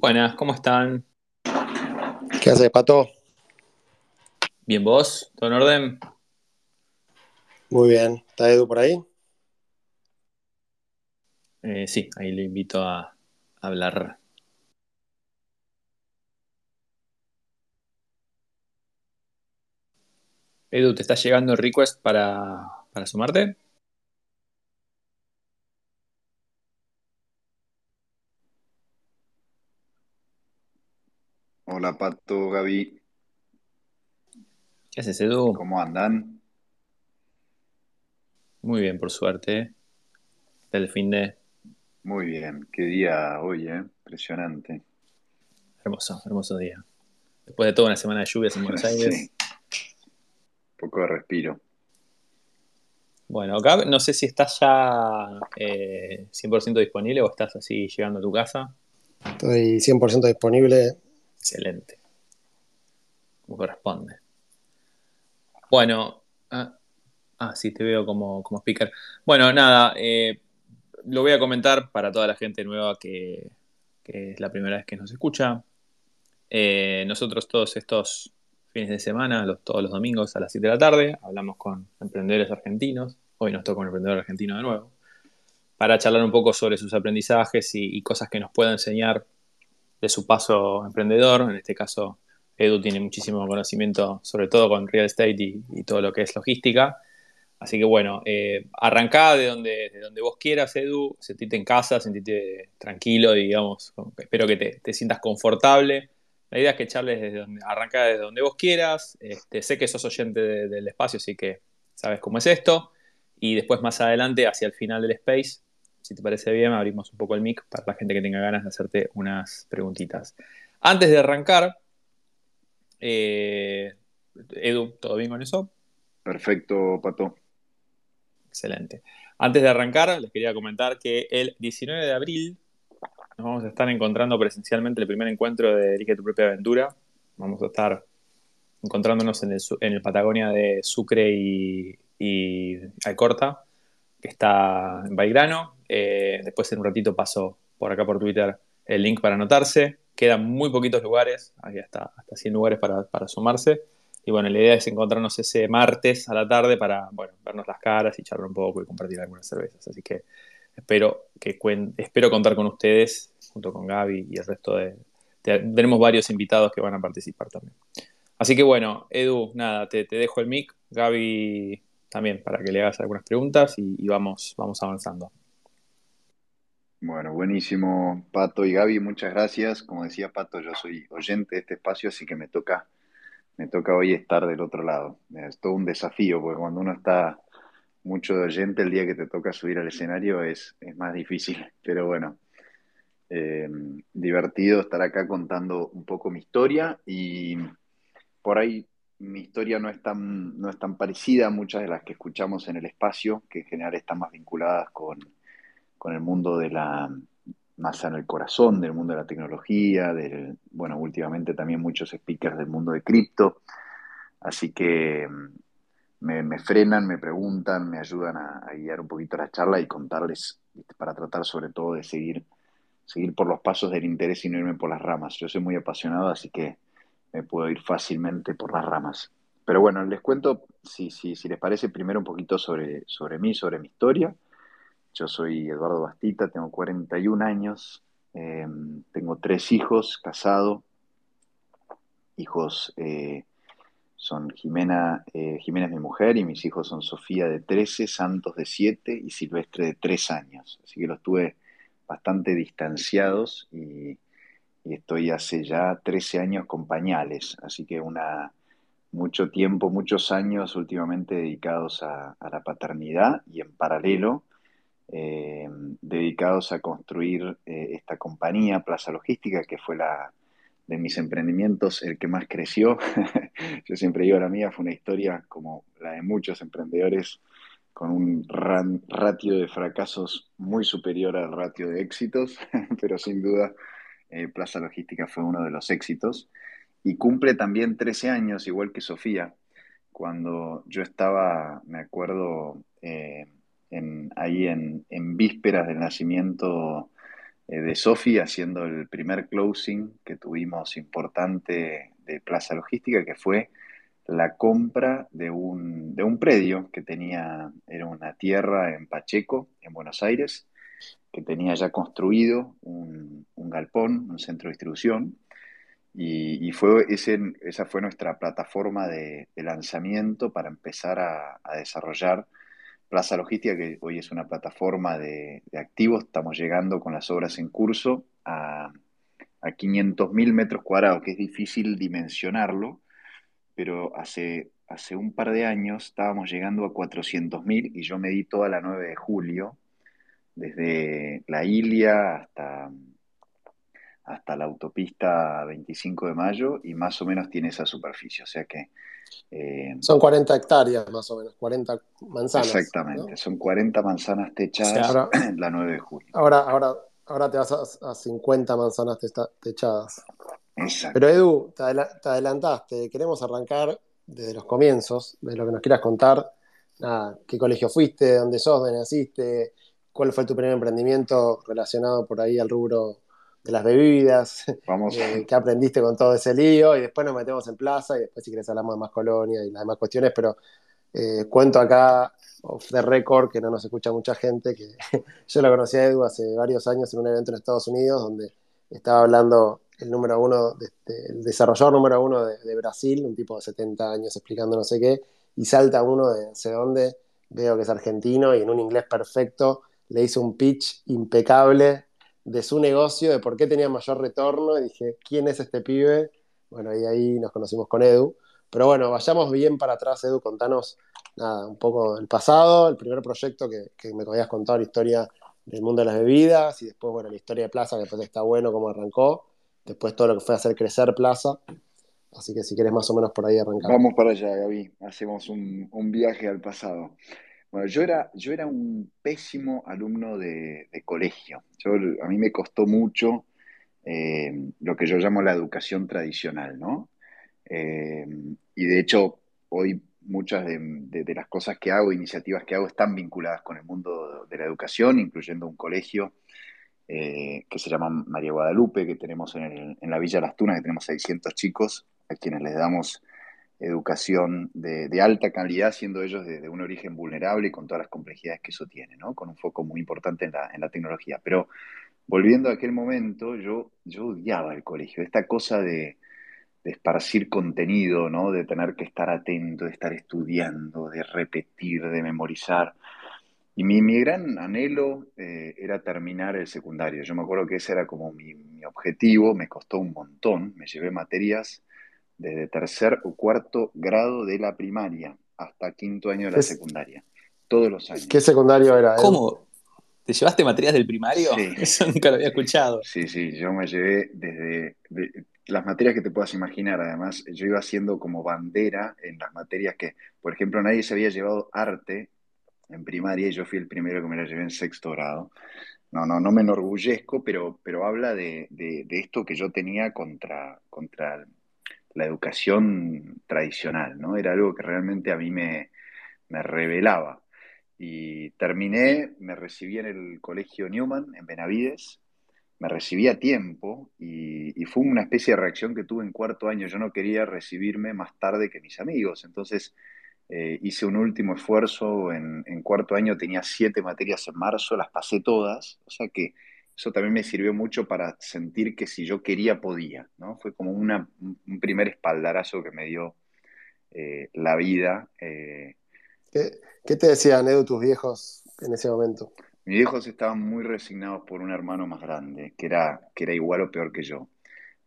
Buenas, ¿cómo están? ¿Qué haces, Pato? ¿Bien vos? ¿Todo en orden? Muy bien. ¿Está Edu por ahí? Eh, sí, ahí le invito a hablar. Edu, ¿te está llegando el request para, para sumarte? Hola Pato, Gaby, ¿Qué haces, Edu? ¿cómo andan? Muy bien, por suerte. Del fin de Muy bien, qué día hoy, ¿eh? Impresionante. hermoso, hermoso día. Después de toda una semana de lluvias en Buenos Aires. Sí, poco de respiro. Bueno, Gab, no sé si estás ya eh, 100% disponible o estás así llegando a tu casa. Estoy 100% disponible. Excelente. Como corresponde. Bueno, ah, ah, sí, te veo como, como speaker. Bueno, nada, eh, lo voy a comentar para toda la gente nueva que, que es la primera vez que nos escucha. Eh, nosotros todos estos fines de semana, los, todos los domingos a las 7 de la tarde, hablamos con emprendedores argentinos. Hoy nos toca un emprendedor argentino de nuevo. Para charlar un poco sobre sus aprendizajes y, y cosas que nos pueda enseñar de su paso emprendedor. En este caso, Edu tiene muchísimo conocimiento, sobre todo con real estate y, todo lo que es logística. Así que bueno, eh, de donde, de donde vos quieras, Edu, sentite en casa, sentite tranquilo, digamos, espero que te, te sientas confortable. La idea es que charles desde donde, arrancá desde donde vos quieras. Este, sé que sos oyente de- del espacio, así que sabes cómo es esto. Y después más adelante, hacia el final del space, si te parece bien, abrimos un poco el mic para la gente que tenga ganas de hacerte unas preguntitas. Antes de arrancar, eh, Edu, ¿todo bien con eso? Perfecto, Pato. Excelente. Antes de arrancar, les quería comentar que el 19 de abril nos vamos a estar encontrando presencialmente el primer encuentro de Elige tu propia aventura. Vamos a estar encontrándonos en el, Su- en el Patagonia de Sucre y, y Alcorta, que está en Bairano. Eh, después en un ratito paso por acá por Twitter el link para anotarse. Quedan muy poquitos lugares, hay hasta, hasta 100 lugares para, para sumarse. Y bueno, la idea es encontrarnos ese martes a la tarde para, bueno, vernos las caras y charlar un poco y compartir algunas cervezas. Así que espero, que espero contar con ustedes, junto con Gaby y el resto de... te- tenemos varios invitados que van a participar también. Así que bueno, Edu, nada, te, te dejo el mic. Gaby también para que le hagas algunas preguntas y, y vamos, vamos avanzando. Bueno, buenísimo, Pato y Gaby, muchas gracias. Como decía Pato, yo soy oyente de este espacio, así que me toca, me toca hoy estar del otro lado. Es todo un desafío, porque cuando uno está mucho de oyente, el día que te toca subir al escenario es, más difícil. Pero bueno, eh, divertido estar acá contando un poco mi historia y por ahí mi historia no es tan, no es tan parecida a muchas de las que escuchamos en el espacio, que en general están más vinculadas con, con el mundo de la, más en el corazón del mundo de la tecnología, del, bueno, últimamente también muchos speakers del mundo de cripto, así que mm, me, frenan, me preguntan, me ayudan a, a guiar un poquito la charla y contarles, ¿viste? para tratar sobre todo de seguir, seguir por los pasos del interés y no irme por las ramas. Yo soy muy apasionado, así que me puedo ir fácilmente por las ramas. Pero bueno, les cuento, si, si, si les parece, primero un poquito sobre, sobre mí, sobre mi historia. Yo soy Eduardo Bastita, tengo 41 años, eh, tengo tres hijos, casado, hijos eh, son Jimena, eh, Jimena es mi mujer y mis hijos son Sofía de 13, Santos de 7 y Silvestre de 3 años. Así que los tuve bastante distanciados y, estoy hace ya 13 años con pañales, así que una, mucho tiempo, muchos años últimamente dedicados a la paternidad y en paralelo eh, dedicados a construir eh, esta compañía, Plaza Logística, que fue la de mis emprendimientos el que más creció. Yo siempre digo, la mía fue una historia como la de muchos emprendedores, con un ratio de fracasos muy superior al ratio de éxitos, pero sin duda eh, Plaza Logística fue uno de los éxitos. Y cumple también 13 años, igual que Sofía, cuando yo estaba, me acuerdo, ahí en, en vísperas del nacimiento eh, de Sofi haciendo el primer closing que tuvimos importante de Plaza Logística, que fue la compra de un, de un predio que tenía, era una tierra en Pacheco, en Buenos Aires, que tenía ya construido un, galpón, un centro de distribución, y, fue esa fue nuestra plataforma de, lanzamiento para empezar a, desarrollar Plaza Logística, que hoy es una plataforma de, activos. Estamos llegando con las obras en curso a, a 500.000 metros cuadrados, que es difícil dimensionarlo, pero hace, hace un par de años estábamos llegando a 400.000 y yo medí toda la 9 de julio desde la Ilia hasta, hasta la autopista 25 de mayo y más o menos tiene esa superficie. O sea que... Eh, son 40 hectáreas más o menos, 40 manzanas. Exactamente, son 40 manzanas techadas la 9 de julio. Ahora, ahora, ahora te vas a, 50 manzanas techadas. Exacto. Pero Edu, te, adelantaste, queremos arrancar desde los comienzos, de lo que nos quieras contar. ¿Qué colegio fuiste? ¿Dónde sos? ¿Dónde naciste? ¿Cuál fue tu primer emprendimiento relacionado por ahí al rubro de las bebidas? Vamos. Eh, ¿Qué aprendiste con todo ese lío? Y después nos metemos en plaza y después si quieres hablamos de más colonia y las demás cuestiones, pero eh, cuento acá off the record que no nos escucha mucha gente, que yo lo conocí a Edu hace varios años en un evento en Estados Unidos donde estaba hablando el número uno, de, el desarrollador número uno de, de, Brasil, un tipo de 70 años explicando no sé qué, y salta uno de no sé dónde, veo que es argentino y en un inglés perfecto le hizo un pitch impecable de su negocio, de por qué tenía mayor retorno, y dije, ¿quién es este pibe? Bueno, y ahí nos conocimos con Edu. Pero bueno, vayamos bien para atrás, Edu, contanos nada, un poco el pasado, el primer proyecto que, que me habías contado, la historia del mundo de las bebidas, y después, bueno, la historia de Plaza, que después está bueno cómo arrancó, después todo lo que fue hacer crecer Plaza. Así que si quieres más o menos por ahí arrancar. Vamos para allá, Gaby. Hacemos un, un viaje al pasado. Bueno, yo era, yo era un pésimo alumno de, colegio. A mí me costó mucho eh, lo que yo llamo la educación tradicional, ¿no? Eh, y de hecho, hoy muchas de, las cosas que hago, iniciativas que hago, están vinculadas con el mundo de la educación, incluyendo un colegio eh, que se llama María Guadalupe, que tenemos en, en la Villa Las Tunas, que tenemos 600 chicos a quienes les damos educación de, alta calidad, siendo ellos de, un origen vulnerable y con todas las complejidades que eso tiene, ¿no? con un foco muy importante en la, tecnología. Pero volviendo a aquel momento, yo, yo odiaba el colegio, esta cosa de, esparcir contenido, ¿no? de tener que estar atento, de estar estudiando, de repetir, de memorizar. Y mi, gran anhelo eh, era terminar el secundario. Yo me acuerdo que ese era como mi, mi objetivo, me costó un montón, me llevé materias desde tercer o cuarto grado de la primaria hasta quinto año de la secundaria. Todos los años. ¿Qué secundario era? ¿Cómo? ¿Te llevaste materias del primario? Sí. Eso nunca lo había escuchado. Sí, sí, yo me llevé desde las materias que te puedas imaginar. Además, yo iba haciendo como bandera en las materias que, por ejemplo, nadie se había llevado arte en primaria y yo fui el primero que me la llevé en sexto grado. No, no, no me enorgullezco, pero, pero habla de, de, de esto que yo tenía contra, contra la educación tradicional, ¿no? Era algo que realmente a mí me, revelaba. Y terminé, me recibí en el colegio Newman, en Benavides, me recibí a tiempo y, fue una especie de reacción que tuve en cuarto año. Yo no quería recibirme más tarde que mis amigos, entonces eh, hice un último esfuerzo. En, en, cuarto año tenía siete materias en marzo, las pasé todas, o sea que eso también me sirvió mucho para sentir que si yo quería, podía, ¿no? Fue como una, un primer espaldarazo que me dio eh, la vida. Eh. ¿Qué, te decían, Edu, tus viejos en ese momento? Mis viejos estaban muy resignados por un hermano más grande, que era, que era igual o peor que yo.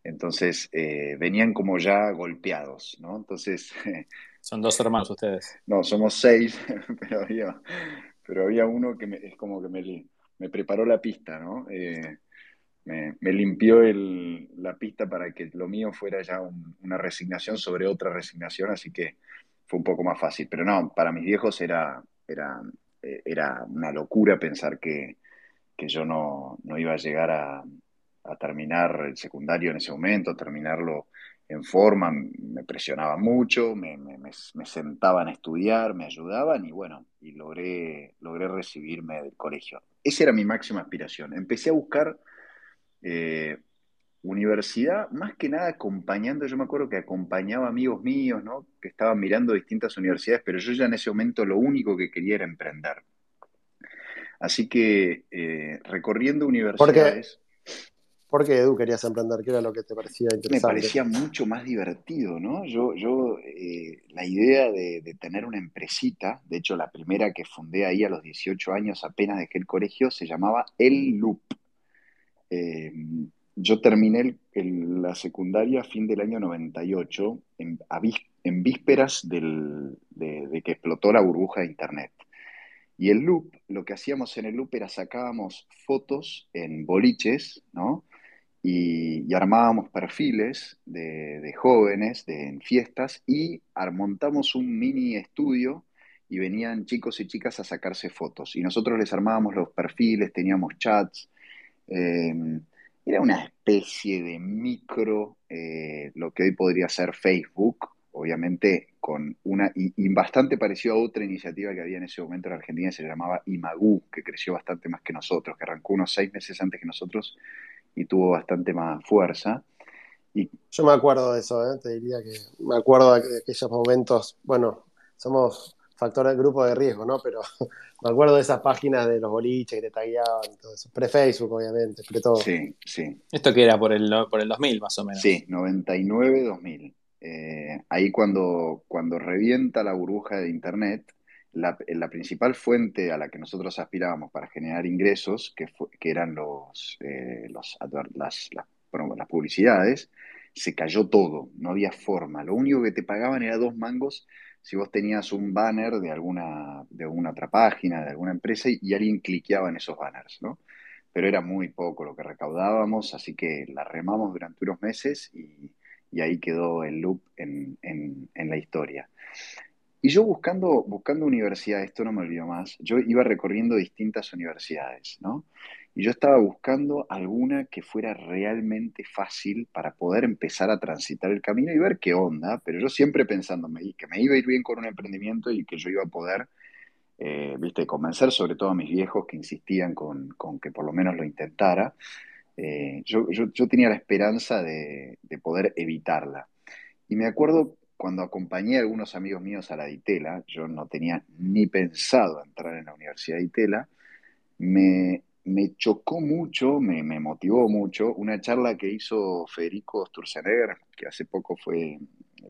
Entonces, eh, venían como ya golpeados, ¿no? Entonces... Son dos hermanos ustedes. No, somos seis, pero había, pero había uno que es como que me, me preparó la pista, ¿no? Eh, me, limpió la pista para que lo mío fuera ya una resignación sobre otra resignación, así que fue un poco más fácil. Pero no, para mis viejos era, era, eh, era una locura pensar que, yo no, iba a llegar a, terminar el secundario en ese momento, terminarlo en forma, me presionaba mucho, me, me, sentaban a estudiar, me ayudaban y bueno, y logré, logré recibirme del colegio esa era mi máxima aspiración. Empecé a buscar Eh, universidad, más que nada acompañando, yo me acuerdo que acompañaba amigos míos, ¿no? Que estaban mirando distintas universidades, pero yo ya en ese momento lo único que quería era emprender. Así que eh, recorriendo universidades... ¿Por qué, Edu, querías emprender? ¿Qué era lo que te parecía interesante? Me parecía mucho más divertido, ¿no? Yo, yo eh, la idea de, tener una empresita, de hecho la primera que fundé ahí a los 18 años, apenas dejé el colegio, se llamaba El Loop. Eh, yo terminé la secundaria a fin del año 98, en, en vísperas de, de, que explotó la burbuja de Internet. Y el loop, lo que hacíamos en el loop era sacábamos fotos en boliches, ¿no? Y, armábamos perfiles de, jóvenes de, en fiestas y montamos un mini estudio y venían chicos y chicas a sacarse fotos. Y nosotros les armábamos los perfiles, teníamos chats. Em, era una especie de micro, eh, lo que hoy podría ser Facebook, obviamente con una, y, bastante parecido a otra iniciativa que había en ese momento en Argentina, se llamaba Imagu, que creció bastante más que nosotros, que arrancó unos seis meses antes que nosotros y tuvo bastante más fuerza. Y... Yo me acuerdo de eso, ¿eh? te diría que me acuerdo de aquellos momentos, bueno, somos factor del grupo de riesgo, ¿no? Pero me acuerdo de esas páginas de los boliches que te tagueaban, todo eso. Pre-Facebook, obviamente, pre todo. Sí, sí. Esto que era por el, por el 2000, más o menos. Sí, 99-2000. Eh, ahí cuando, cuando revienta la burbuja de Internet, la, principal fuente a la que nosotros aspirábamos para generar ingresos, que, eran los, eh, las, publicidades, se cayó todo, no había forma. Lo único que te pagaban era dos mangos si vos tenías un banner de alguna, de alguna otra página, de alguna empresa, y, alguien cliqueaba en esos banners, ¿no? Pero era muy poco lo que recaudábamos, así que la remamos durante unos meses y, ahí quedó el loop en la historia. Y yo buscando, buscando universidades, esto no me olvido más, yo iba recorriendo distintas universidades, ¿no? Y yo estaba buscando alguna que fuera realmente fácil para poder empezar a transitar el camino y ver qué onda, pero yo siempre pensando que me iba a ir bien con un emprendimiento y que yo iba a poder, eh, viste, convencer sobre todo a mis viejos que insistían con, que por lo menos lo intentara. Eh, yo, tenía la esperanza de, de poder evitarla. Y me acuerdo cuando acompañé a algunos amigos míos a la Ditela, yo no tenía ni pensado entrar en la Universidad de Ditela, me, chocó mucho, me, motivó mucho una charla que hizo Federico Sturzenegger, que hace poco fue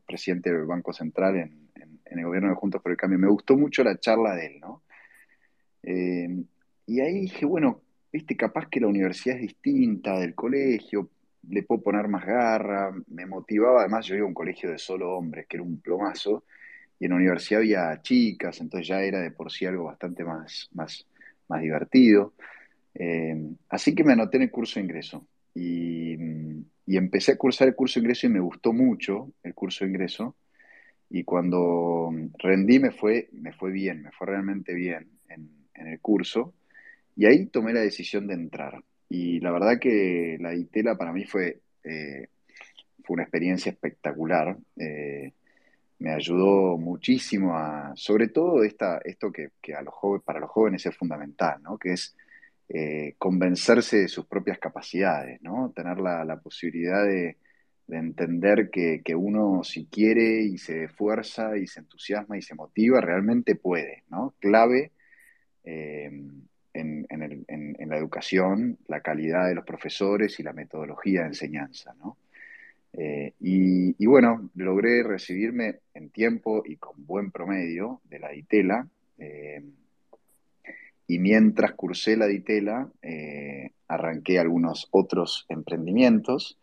presidente del Banco Central en, el gobierno de Juntos por el Cambio. Me gustó mucho la charla de él, ¿no? Eh, y ahí dije, bueno, viste, capaz que la universidad es distinta del colegio, le puedo poner más garra, me motivaba, además yo iba a un colegio de solo hombres, que era un plomazo, y en la universidad había chicas, entonces ya era de por sí algo bastante más, más, más divertido. Eh, así que me anoté en el curso de ingreso y, empecé a cursar el curso de ingreso y me gustó mucho el curso de ingreso. Y cuando rendí me fue, me fue bien, me fue realmente bien en, en el curso. Y ahí tomé la decisión de entrar. Y la verdad que la ITELA para mí fue, eh, fue una experiencia espectacular. Eh, me ayudó muchísimo a, sobre todo esta, esto que, a los jóvenes, para los jóvenes es fundamental, ¿no? que es eh, convencerse de sus propias capacidades, ¿no? tener la, posibilidad de, entender que, uno si quiere y se esfuerza y se entusiasma y se motiva, realmente puede, ¿no? Clave en, la educación, la calidad de los profesores y la metodología de enseñanza. ¿no? Eh, y, bueno, logré recibirme en tiempo y con buen promedio de la DITELA. Eh, y mientras cursé la DITELA, eh, arranqué algunos otros emprendimientos.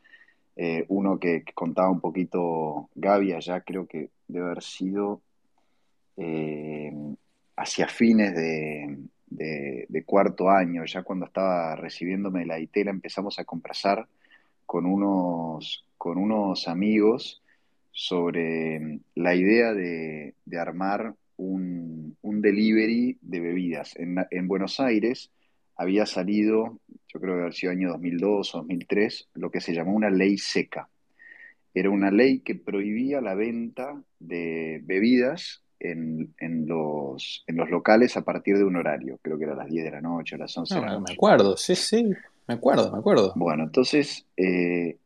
uno que, contaba un poquito Gaby allá, creo que debe haber sido hacia fines de, de, cuarto año, ya cuando estaba recibiéndome de la ITELA, empezamos a conversar con unos, con unos amigos sobre la idea de, armar un, delivery de bebidas. En, Buenos Aires había salido, yo creo que había sido año 2002 o 2003, lo que se llamó una ley seca. Era una ley que prohibía la venta de bebidas en, los, en los locales a partir de un horario, creo que era a las 10 de la noche, a las 11 de la noche. me acuerdo, sí, sí. Me acuerdo, me acuerdo. Bueno, entonces eh,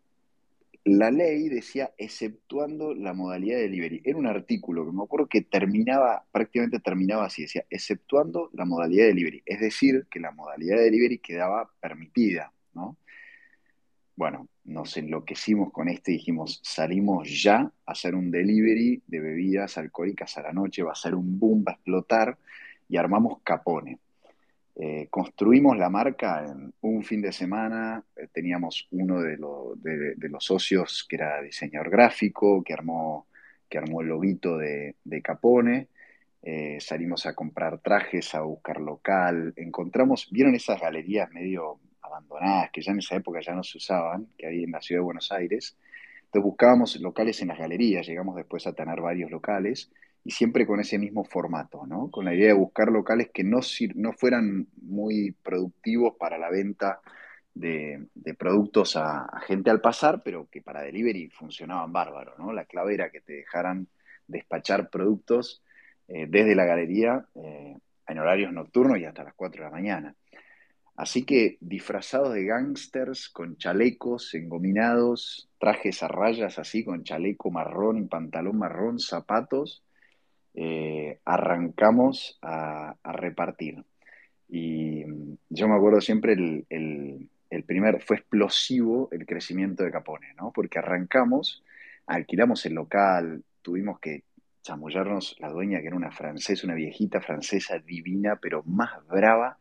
la ley decía exceptuando la modalidad de delivery. Era un artículo que me acuerdo que terminaba, prácticamente terminaba así, decía exceptuando la modalidad de delivery. Es decir, que la modalidad de delivery quedaba permitida. Bueno, nos enloquecimos con esto y dijimos, salimos ya a hacer un delivery de bebidas alcohólicas a la noche, va a ser un boom, va a explotar, y armamos Capone. Eh, construimos la marca en un fin de semana, eh, teníamos uno de, los socios que era diseñador gráfico, que armó, que armó el loguito de, Capone, eh, salimos a comprar trajes, a buscar local, encontramos, ¿vieron esas galerías medio abandonadas que ya en esa época ya no se usaban, que había en la ciudad de Buenos Aires? Entonces buscábamos locales en las galerías, llegamos después a tener varios locales y siempre con ese mismo formato, ¿no? Con la idea de buscar locales que no, no fueran muy productivos para la venta de, productos a, gente al pasar, pero que para delivery funcionaban bárbaro, ¿no? La clave era que te dejaran despachar productos eh, desde la galería eh, en horarios nocturnos y hasta las 4 de la mañana. Así que disfrazados de gángsters, con chalecos engominados, trajes a rayas así, con chaleco marrón y pantalón marrón, zapatos, eh, arrancamos a, repartir. Y mm, yo me acuerdo siempre el, primer, fue explosivo el crecimiento de Capone, ¿no? Porque arrancamos, alquilamos el local, tuvimos que chamullarnos la dueña, que era una francesa, una viejita francesa divina, pero más brava,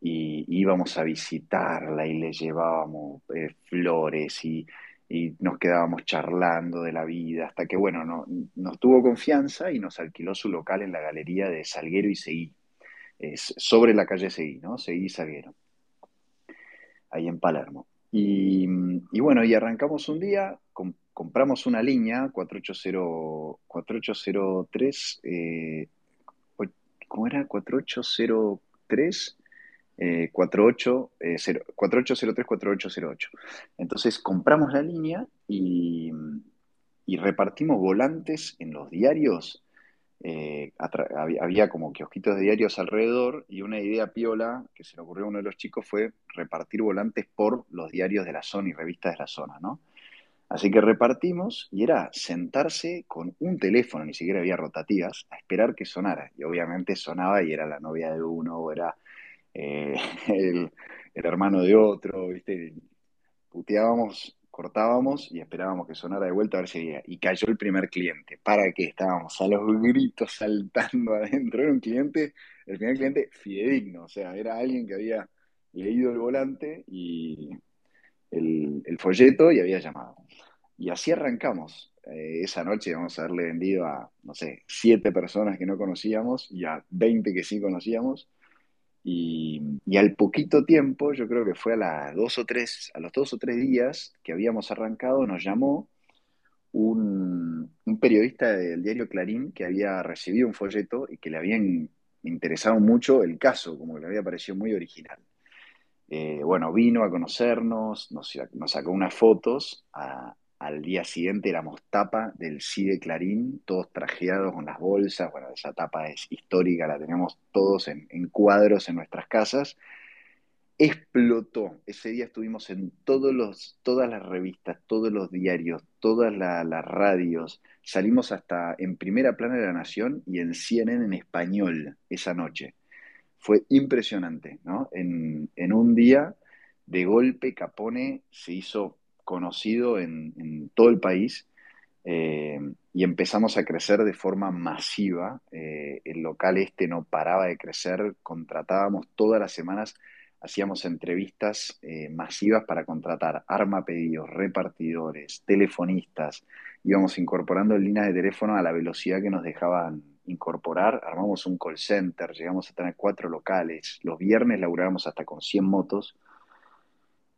y íbamos a visitarla y le llevábamos eh, flores y y nos quedábamos charlando de la vida, hasta que, bueno, no, nos tuvo confianza y nos alquiló su local en la galería de Salguero y Seguí, sobre la calle Seguí, ¿no? Seguí Salguero, ahí en Palermo. Y, bueno, y arrancamos un día, compramos una línea 4803, 4803 eh, ¿cómo era? 4803 4803-4808. Eh, Entonces compramos la línea y, repartimos volantes en los diarios. Eh, había, como kiosquitos de diarios alrededor y una idea piola que se le ocurrió a uno de los chicos fue repartir volantes por los diarios de la zona y revistas de la zona, ¿no? Así que repartimos y era sentarse con un teléfono, ni siquiera había rotativas, a esperar que sonara. Y obviamente sonaba y era la novia de uno o era eh, el, hermano de otro, ¿viste? Puteábamos, cortábamos y esperábamos que sonara de vuelta a ver si había. Y cayó el primer cliente. ¿Para qué? Estábamos a los gritos saltando adentro. Era un cliente, el primer cliente fidedigno, o sea, era alguien que había leído el volante y el, folleto y había llamado. Y así arrancamos. Eh, esa noche vamos a haberle vendido a, no sé, siete personas que no conocíamos y a 20 que sí conocíamos y, al poquito tiempo, yo creo que fue a las dos o tres, a los dos o tres días que habíamos arrancado, nos llamó un, periodista del diario Clarín que había recibido un folleto y que le habían interesado mucho el caso, como que le había parecido muy original. Eh, bueno, vino a conocernos, nos, nos sacó unas fotos, a, al día siguiente éramos tapa del CIDE Clarín, todos trajeados con las bolsas. Bueno, esa tapa es histórica, la tenemos todos en, cuadros en nuestras casas. Explotó. Ese día estuvimos en todos los, todas las revistas, todos los diarios, todas las radios. Salimos hasta en primera plana de la Nación y en CNN en español esa noche. Fue impresionante, ¿no? En, en un día, de golpe, Capone se hizo conocido en, todo el país eh, y empezamos a crecer de forma masiva. Eh, el local este no paraba de crecer, contratábamos todas las semanas, hacíamos entrevistas eh, masivas para contratar arma pedidos, repartidores, telefonistas, íbamos incorporando líneas de teléfono a la velocidad que nos dejaban incorporar, armamos un call center, llegamos a tener cuatro locales, los viernes laburábamos hasta con 100 motos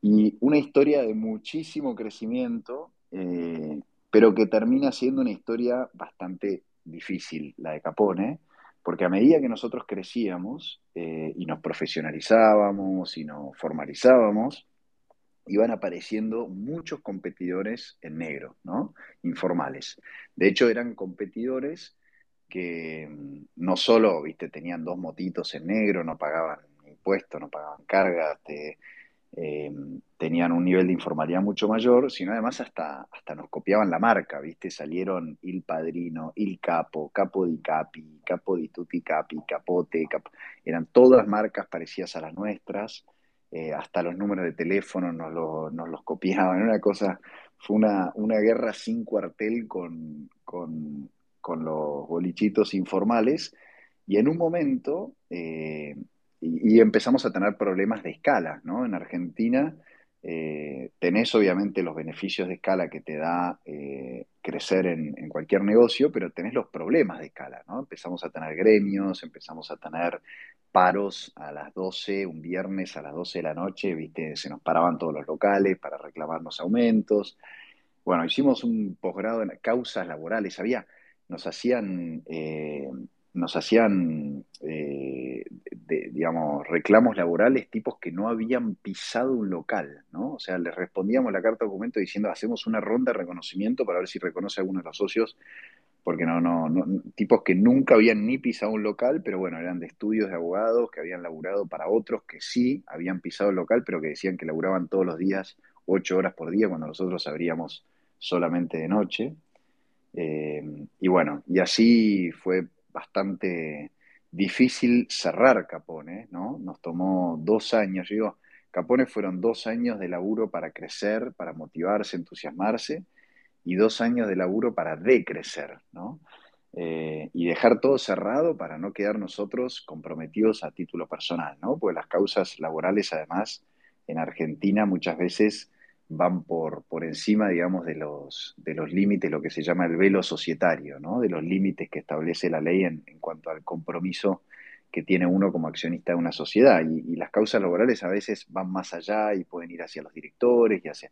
y una historia de muchísimo crecimiento, eh, pero que termina siendo una historia bastante difícil, la de Capone, porque a medida que nosotros crecíamos eh, y nos profesionalizábamos y nos formalizábamos, iban apareciendo muchos competidores en negro, ¿no? Informales. De hecho, eran competidores que mm, no solo, viste, tenían dos motitos en negro, no pagaban impuestos, no pagaban cargas, te, eh, tenían un nivel de informalidad mucho mayor, sino además hasta, hasta nos copiaban la marca, ¿viste? Salieron Il Padrino, Il Capo, Capo di Capi, Capo di Tutti Capi, Capote, eran todas marcas parecidas a las nuestras, eh, hasta los números de teléfono nos, nos los copiaban, una cosa, fue una, una guerra sin cuartel con, con, con los bolichitos informales, y en un momento... Eh, y, empezamos a tener problemas de escala, ¿no? En Argentina eh, tenés obviamente los beneficios de escala que te da eh, crecer en, cualquier negocio, pero tenés los problemas de escala, ¿no? Empezamos a tener gremios, empezamos a tener paros a las 12, un viernes a las 12 de la noche, ¿viste? Se nos paraban todos los locales para reclamarnos aumentos. Bueno, hicimos un posgrado en causas laborales, había, nos hacían... Eh, nos hacían, eh, digamos, reclamos laborales tipos que no habían pisado un local, ¿no? O sea, les respondíamos la carta de documento diciendo, hacemos una ronda de reconocimiento para ver si reconoce a alguno de los socios, porque no, no, no, tipos que nunca habían ni pisado un local, pero bueno, eran de estudios de abogados que habían laburado para otros que sí habían pisado el local, pero que decían que laburaban todos los días, ocho horas por día, cuando nosotros abríamos solamente de noche. Eh, y bueno, y así fue bastante difícil cerrar Capone, ¿no? Nos tomó dos años, digo, Capone fueron dos años de laburo para crecer, para motivarse, entusiasmarse, y dos años de laburo para decrecer, ¿no? Eh, y dejar todo cerrado para no quedar nosotros comprometidos a título personal, ¿no? Porque las causas laborales, además, en Argentina muchas veces van por, por encima, digamos, de los, de los límites, lo que se llama el velo societario, ¿no? de los límites que establece la ley en, cuanto al compromiso que tiene uno como accionista de una sociedad. Y, las causas laborales a veces van más allá y pueden ir hacia los directores y hacia...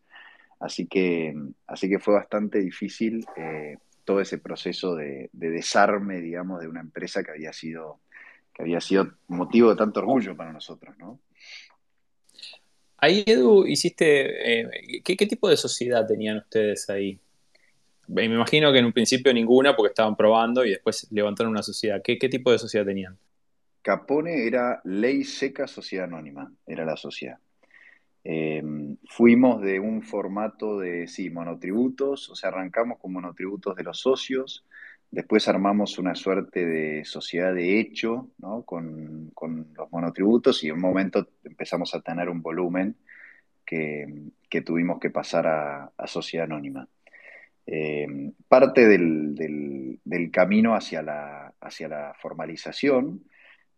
Así que, así que fue bastante difícil eh, todo ese proceso de, de, desarme, digamos, de una empresa que había sido, que había sido motivo de tanto orgullo para nosotros, ¿no? Ahí, Edu, hiciste. Eh, ¿qué, tipo de sociedad tenían ustedes ahí? Me imagino que en un principio ninguna, porque estaban probando y después levantaron una sociedad. ¿Qué, tipo de sociedad tenían? Capone era ley seca sociedad anónima, era la sociedad. Eh, fuimos de un formato de, sí, monotributos, o sea, arrancamos con monotributos de los socios, Después armamos una suerte de sociedad de hecho ¿no? con, los monotributos y en un momento empezamos a tener un volumen que, tuvimos que pasar a, sociedad anónima. Eh, parte del, camino hacia la, hacia la formalización,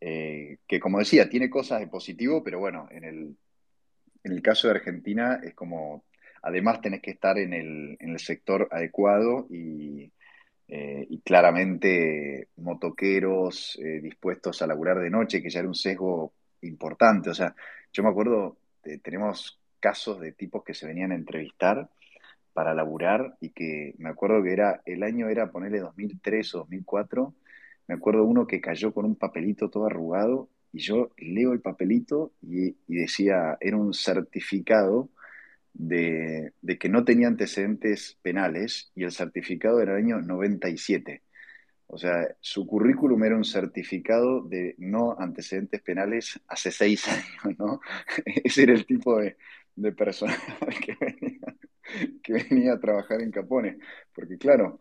eh, que como decía, tiene cosas de positivo, pero bueno, en el, en el caso de Argentina es como, además tenés que estar en el, en el sector adecuado y eh, y claramente motoqueros eh, dispuestos a laburar de noche, que ya era un sesgo importante. O sea, yo me acuerdo, tenemos casos de tipos que se venían a entrevistar para laburar y que me acuerdo que era, el año era ponerle 2003 o 2004, me acuerdo uno que cayó con un papelito todo arrugado y yo leo el papelito y decía, era un certificado de, que no tenía antecedentes penales y el certificado era el año 97. O sea, su currículum era un certificado de no antecedentes penales hace seis años, ¿no? Ese era el tipo de, de persona que venía, que venía, a trabajar en Capone. Porque claro,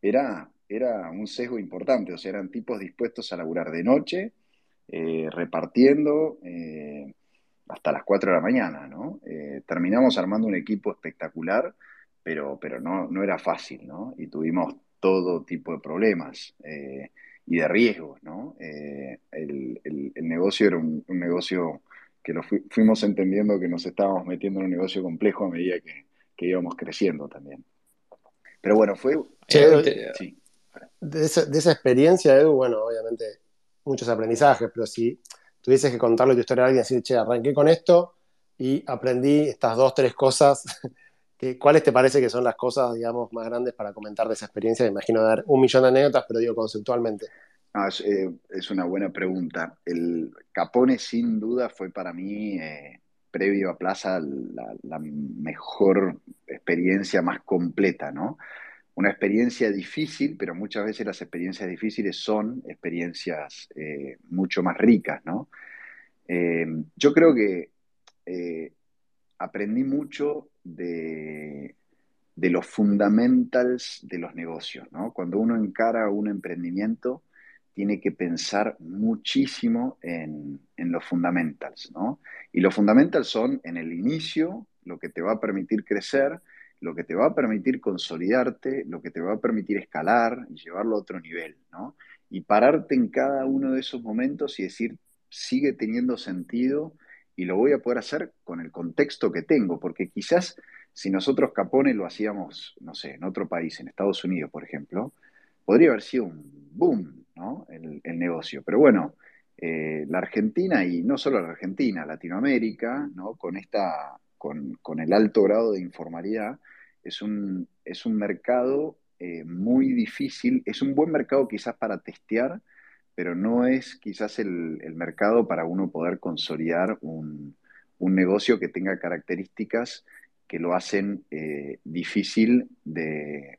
era, era un sesgo importante, o sea, eran tipos dispuestos a laburar de noche, eh, repartiendo, eh, hasta las 4 de la mañana, ¿no? Eh, terminamos armando un equipo espectacular, pero, pero no, no era fácil, ¿no? Y tuvimos todo tipo de problemas eh, y de riesgos, ¿no? Eh, el, negocio era un, negocio que lo fuimos entendiendo que nos estábamos metiendo en un negocio complejo a medida que, íbamos creciendo también. Pero bueno, fue... sí. de, esa, de esa experiencia, Edu, bueno, obviamente muchos aprendizajes, pero sí tuvieses que contarle tu historia a alguien y decir, che, arranqué con esto y aprendí estas dos, tres cosas, ¿cuáles te parece que son las cosas, digamos, más grandes para comentar de esa experiencia? Me imagino dar un millón de anécdotas, pero digo conceptualmente. Eh, es, una buena pregunta. El Capone, sin duda, fue para mí, eh, previo a Plaza, la, mejor experiencia más completa, ¿no? Una experiencia difícil, pero muchas veces las experiencias difíciles son experiencias eh, mucho más ricas, ¿no? Eh, yo creo que eh, aprendí mucho de, de los fundamentals de los negocios, ¿no? Cuando uno encara un emprendimiento, tiene que pensar muchísimo en, los fundamentals, ¿no? Y los fundamentals son en el inicio, lo que te va a permitir crecer, lo que te va a permitir consolidarte, lo que te va a permitir escalar y llevarlo a otro nivel, ¿no? Y pararte en cada uno de esos momentos y decir, sigue teniendo sentido y lo voy a poder hacer con el contexto que tengo, porque quizás si nosotros Capone lo hacíamos, no sé, en otro país, en Estados Unidos, por ejemplo, podría haber sido un boom, ¿no? El, negocio. Pero bueno, eh, la Argentina, y no solo la Argentina, Latinoamérica, ¿no? Con, esta, con, el alto grado de informalidad, es un, es un mercado eh, muy difícil, es un buen mercado quizás para testear, pero no es quizás el, mercado para uno poder consolidar un, un negocio que tenga características que lo hacen eh, difícil de,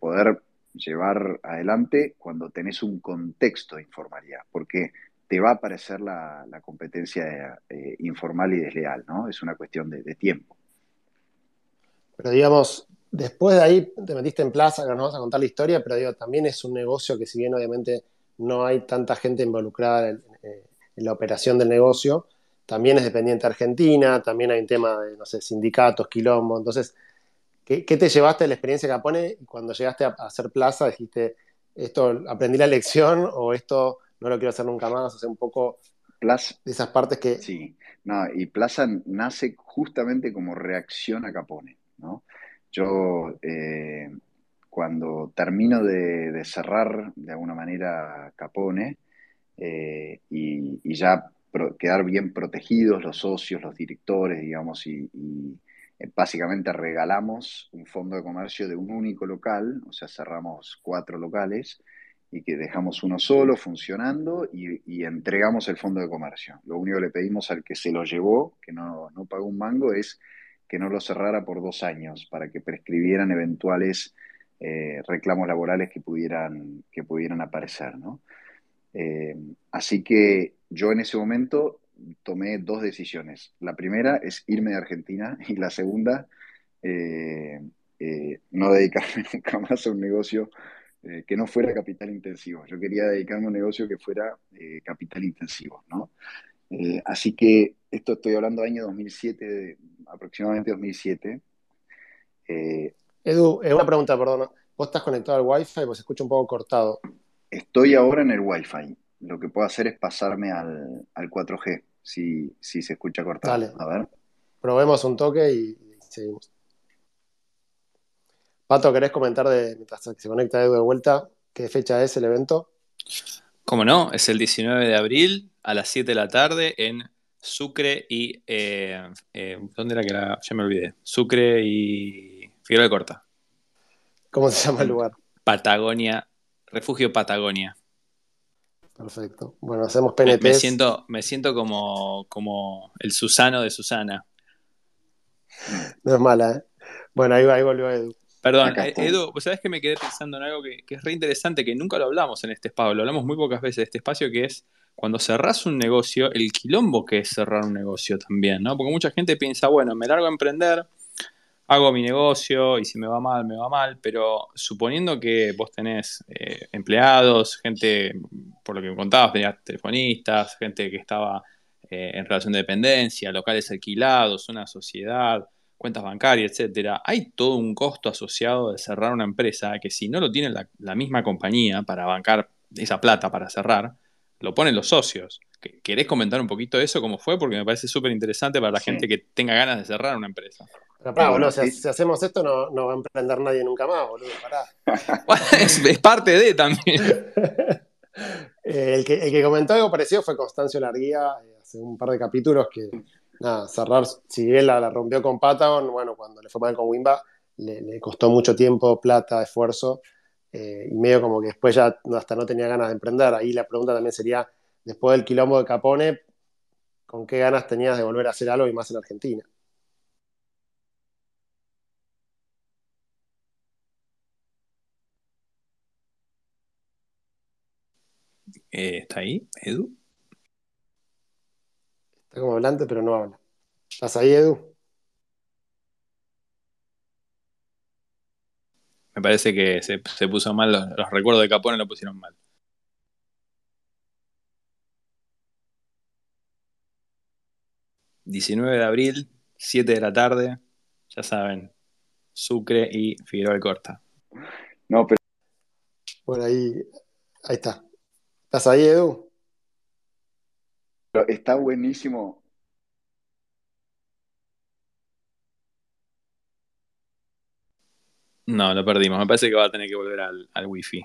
poder llevar adelante cuando tenés un contexto de informalidad, porque te va a aparecer la, competencia eh, informal y desleal, ¿no? Es una cuestión de, tiempo. Pero digamos, después de ahí te metiste en plaza, que nos vamos a contar la historia, pero digo, también es un negocio que si bien obviamente no hay tanta gente involucrada en la operación del negocio, también es dependiente Argentina, también hay un tema de, no sé, sindicatos, quilombo. Entonces, ¿qué, te llevaste de la experiencia que pone y cuando llegaste a, hacer plaza dijiste, esto aprendí la lección o esto no lo quiero hacer nunca más? O sea, un poco Plaza, de esas partes que... Sí, no, y Plaza nace justamente como reacción a Capone, Yo, eh, cuando termino de, cerrar de alguna manera Capone, eh, y, ya quedar bien protegidos los socios, los directores, digamos, y, eh, básicamente regalamos un fondo de comercio de un único local, o sea, cerramos cuatro locales y que dejamos uno solo funcionando y, entregamos el fondo de comercio. Lo único que le pedimos al que se lo llevó, que no, no pagó un mango, es que no lo cerrara por dos años para que prescribieran eventuales eh, reclamos laborales que pudieran, que pudieran aparecer. ¿no? Eh, así que yo en ese momento tomé dos decisiones. La primera es irme de Argentina y la segunda, eh, no dedicarme nunca más a un negocio que no fuera capital intensivo. Yo quería dedicarme a un negocio que fuera capital intensivo, ¿no? Así que esto estoy hablando del año 2007, aproximadamente 2007. Edu, una pregunta, perdón. Vos estás conectado al Wi-Fi, pues se escucha un poco cortado. Estoy ahora en el Wi-Fi. Lo que puedo hacer es pasarme al, 4G, si, se escucha cortado. Dale. A ver. Probemos un toque y seguimos. Pato, ¿querés comentar de, mientras se conecta Edu de vuelta, qué fecha es el evento? Como no, es el 19 de abril a las 7 de la tarde en Sucre y. Eh, eh, ¿Dónde era que era? Ya me olvidé. Sucre y. Figueroa de Corta. ¿Cómo se llama el lugar? Patagonia, Refugio Patagonia. Perfecto. Bueno, hacemos PNT. Me, siento, me siento como, como el Susano de Susana. No es mala, ¿eh? Bueno, ahí, ahí volvió Edu. Perdón, eh, Edu, ¿vos sabés que me quedé pensando en algo que, es re interesante, que nunca lo hablamos en este espacio, lo hablamos muy pocas veces de este espacio, que es cuando cerrás un negocio, el quilombo que es cerrar un negocio también, ¿no? Porque mucha gente piensa, bueno, me largo a emprender, hago mi negocio y si me va mal, me va mal, pero suponiendo que vos tenés eh, empleados, gente, por lo que me contabas, tenías telefonistas, gente que estaba eh, en relación de dependencia, locales alquilados, una sociedad, cuentas bancarias, etcétera, hay todo un costo asociado de cerrar una empresa que si no lo tiene la misma compañía para bancar esa plata para cerrar, lo ponen los socios. ¿Querés comentar un poquito eso, cómo fue? Porque me parece súper interesante para la gente que tenga ganas de cerrar una empresa. Pero, si, hacemos esto no, va a emprender nadie nunca más, boludo, es, parte de también. Eh, el, que, comentó algo parecido fue Constancio Larguía, eh, hace un par de capítulos que, nada, cerrar, si bien la, rompió con Patagon, bueno, cuando le fue mal con Wimba, le, costó mucho tiempo, plata, esfuerzo, eh, y medio como que después ya hasta no tenía ganas de emprender. Ahí la pregunta también sería, después del quilombo de Capone, ¿con qué ganas tenías de volver a hacer algo y más en Argentina? Eh, ¿Está ahí, Edu? Está como hablante, pero no habla. ¿Estás ahí, Edu? Me parece que se, puso mal, los, recuerdos de Capone lo pusieron mal. ...19 de abril, 7 de la tarde, ya saben, Sucre y Figueroa Corta. No, pero... Por ahí, ahí está. ¿Estás ahí, Edu? Está buenísimo. No, lo perdimos. Me parece que va a tener que volver al, al wifi.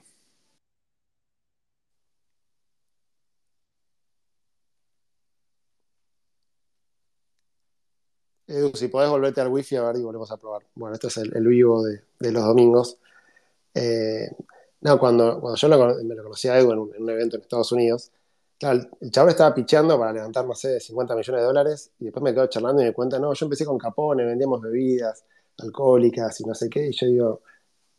Edu, si podés volverte al wifi a ver y volvemos a probar. Bueno, este es el, vivo de, los domingos. Eh, no, cuando, cuando yo me lo conocí a Edu en un, evento en Estados Unidos, claro, el chabón estaba picheando para levantar, no sé, 50 millones de dólares y después me quedo charlando y me cuenta, no, yo empecé con Capone, vendíamos bebidas alcohólicas y no sé qué, y yo digo,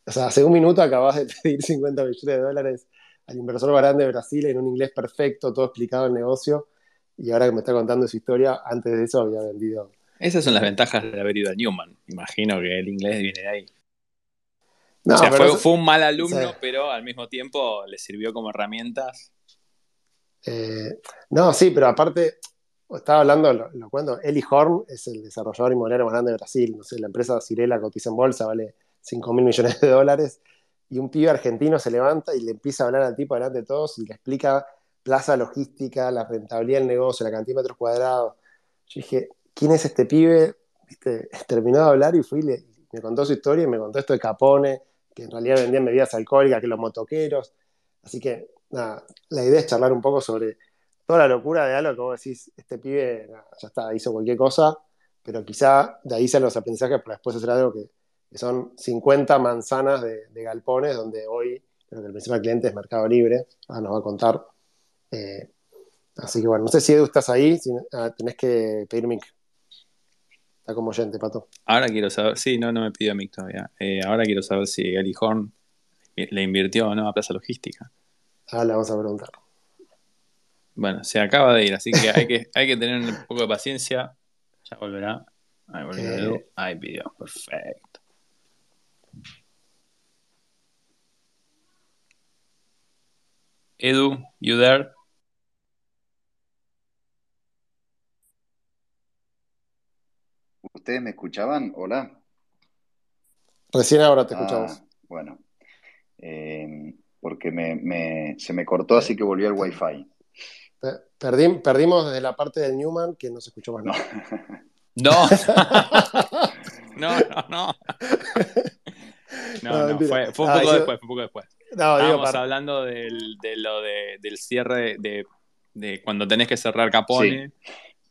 o sea, hace un minuto acabas de pedir 50 millones de dólares al inversor grande de Brasil en un inglés perfecto, todo explicado el negocio, y ahora que me está contando su historia, antes de eso había vendido. Esas son las ventajas de haber ido a Newman. Imagino que el inglés viene de ahí. No, o sea, fue, un mal alumno, pero al mismo tiempo le sirvió como herramientas. Eh, no, sí, pero aparte, estaba hablando, lo, cuento, Eli Horn es el desarrollador inmobiliario más grande de Brasil. No sé, la empresa Cirela cotiza en bolsa, vale 5 mil millones de dólares. Y un pibe argentino se levanta y le empieza a hablar al tipo delante de todos y le explica plaza logística, la rentabilidad del negocio, la cantidad de metros cuadrados. Yo dije, ¿quién es este pibe? ¿Viste? Terminó de hablar y fui, le, me contó su historia y me contó esto de Capone, que en realidad vendían bebidas alcohólicas, que los motoqueros. Así que, la idea es charlar un poco sobre toda la locura de algo que vos decís, este pibe ya está, hizo cualquier cosa, pero quizá de ahí salen los aprendizajes para después hacer algo que, son 50 manzanas de, galpones, donde hoy creo que el principal cliente es Mercado Libre, ahora nos va a contar. Eh, así que bueno, no sé si Edu estás ahí, si, ah, tenés que pedirme como oyente, Pato. Ahora quiero saber, sí, no, no me pidió Mick todavía. Eh, ahora quiero saber si Eli Horn le invirtió o no a Plaza Logística. Ah, le vamos a preguntar. Bueno, se acaba de ir, así que hay que, hay que tener un poco de paciencia. Ya volverá. Ahí volverá. Eh. Ahí pidió, perfecto. Edu, you there? ¿Ustedes me escuchaban? Hola. Recién ahora te ah, escuchamos. Bueno, em, porque se me cortó, así que volvió el Wi-Fi. Perdimos desde la parte del Newman que no se escuchó más nada. No. no, no, no. No, no, fue, un poco ah, después, fue un poco después. No, Estábamos hablando del, de lo del cierre de, de, cuando tenés que cerrar Capone.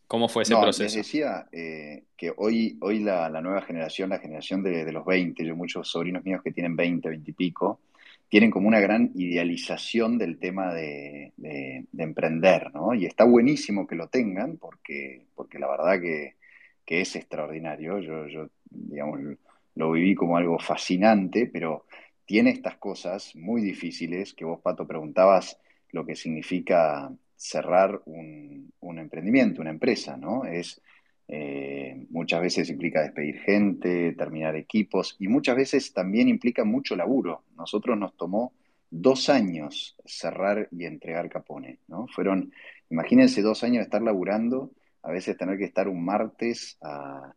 ¿Cómo fue ese proceso? Les decía eh, que hoy, hoy la, nueva generación, la generación de, los 20, yo muchos sobrinos míos que tienen 20, 20 y pico, tienen como una gran idealización del tema de, emprender, ¿no? Y está buenísimo que lo tengan porque, porque la verdad que, es extraordinario. Yo, digamos, lo viví como algo fascinante, pero tiene estas cosas muy difíciles que vos, Pato, preguntabas lo que significa cerrar un, emprendimiento, una empresa, ¿no? Es, eh, muchas veces implica despedir gente, terminar equipos y muchas veces también implica mucho laburo. Nosotros nos tomó dos años cerrar y entregar Capone, ¿no? Fueron, imagínense dos años de estar laburando, a veces tener que estar un martes a,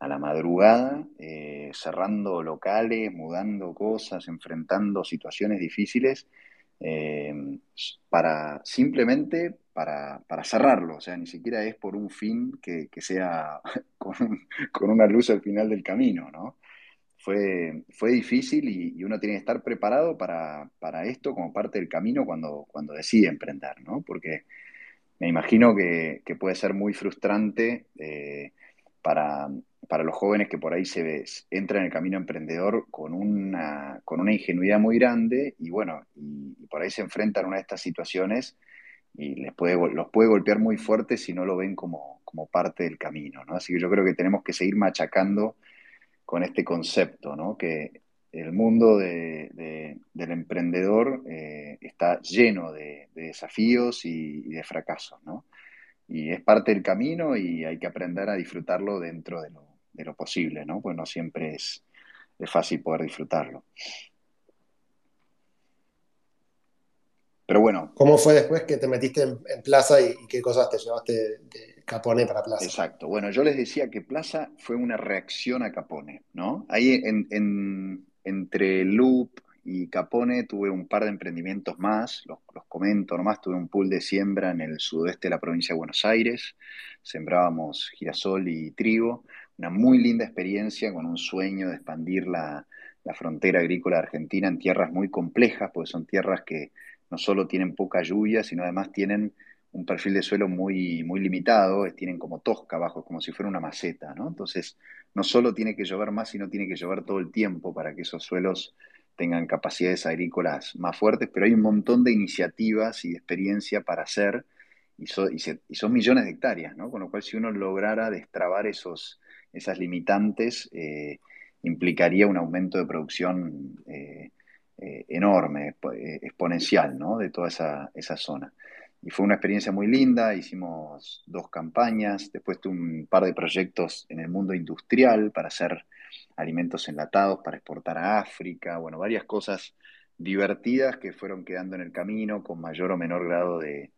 la madrugada, eh, cerrando locales, mudando cosas, enfrentando situaciones difíciles eh, para simplemente para, cerrarlo, o sea, ni siquiera es por un fin que, sea con, una luz al final del camino, ¿no? Fue, fue difícil y, uno tiene que estar preparado para, esto como parte del camino cuando, cuando decide emprender, ¿no? Porque me imagino que, puede ser muy frustrante eh, para, para los jóvenes que por ahí se entran en el camino emprendedor con una, con una ingenuidad muy grande y bueno, y, por ahí se enfrentan a una de estas situaciones y les puede, los puede golpear muy fuerte si no lo ven como, como parte del camino, ¿no? Así que yo creo que tenemos que seguir machacando con este concepto, ¿no? Que el mundo de, del emprendedor eh, está lleno de, desafíos y, de fracasos, ¿no? Y es parte del camino y hay que aprender a disfrutarlo dentro de lo, lo posible, ¿no? Pues no siempre es, es fácil poder disfrutarlo. Pero bueno. ¿Cómo fue después que te metiste en, Plaza y, qué cosas te llevaste de Capone para Plaza? Exacto. Bueno, yo les decía que Plaza fue una reacción a Capone, ¿no? Ahí en, entre Loop y Capone tuve un par de emprendimientos más, los, los, comento nomás, tuve un pool de siembra en el sudoeste de la provincia de Buenos Aires, sembrábamos girasol y trigo, una muy linda experiencia con un sueño de expandir la, la frontera agrícola argentina en tierras muy complejas, porque son tierras que no solo tienen poca lluvia, sino además tienen un perfil de suelo muy, muy limitado, tienen como tosca abajo, como si fuera una maceta, ¿no? Entonces, no solo tiene que llover más, sino tiene que llover todo el tiempo para que esos suelos tengan capacidades agrícolas más fuertes, pero hay un montón de iniciativas y de experiencia para hacer, y, son millones de hectáreas, ¿no? Con lo cual, si uno lograra destrabar esos, esas limitantes, eh, implicaría un aumento de producción eh, eh, enorme, eh, exponencial, ¿no? De toda esa, zona. Y fue una experiencia muy linda, hicimos dos campañas, después tuve un par de proyectos en el mundo industrial para hacer alimentos enlatados, para exportar a África, bueno, varias cosas divertidas que fueron quedando en el camino con mayor o menor grado de,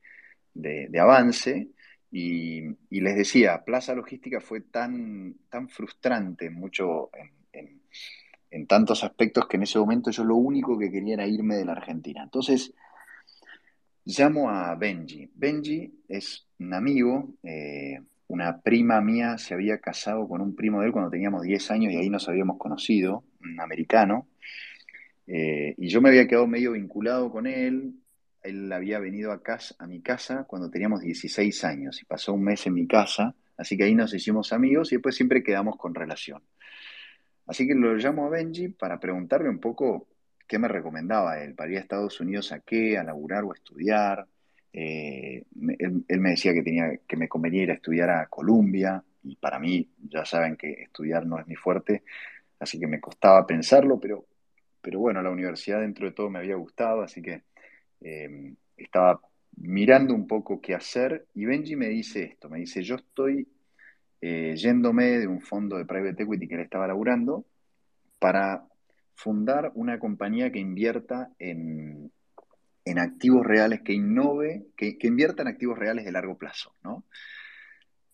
avance. Y, les decía, Plaza Logística fue tan, tan frustrante mucho en, en tantos aspectos que en ese momento yo lo único que quería era irme de la Argentina. Entonces, llamo a Benji. Benji es un amigo, eh, una prima mía se había casado con un primo de él cuando teníamos 10 años y ahí nos habíamos conocido, un americano. Eh, y yo me había quedado medio vinculado con él. Él había venido a, a mi casa cuando teníamos 16 años y pasó un mes en mi casa, así que ahí nos hicimos amigos y después siempre quedamos con relación. Así que lo llamo a Benji para preguntarle un poco qué me recomendaba él, para ir a Estados Unidos a qué, a laburar o a estudiar. Eh, él, me decía que, tenía, que me convenía ir a estudiar a Columbia, y para mí ya saben que estudiar no es mi fuerte, así que me costaba pensarlo, pero, pero bueno, la universidad dentro de todo me había gustado, así que eh, estaba mirando un poco qué hacer, y Benji me dice esto, me dice, yo estoy eh, yéndome de un fondo de private equity que le estaba laburando para fundar una compañía que invierta en, activos reales, que innove, que, invierta en activos reales de largo plazo, ¿no?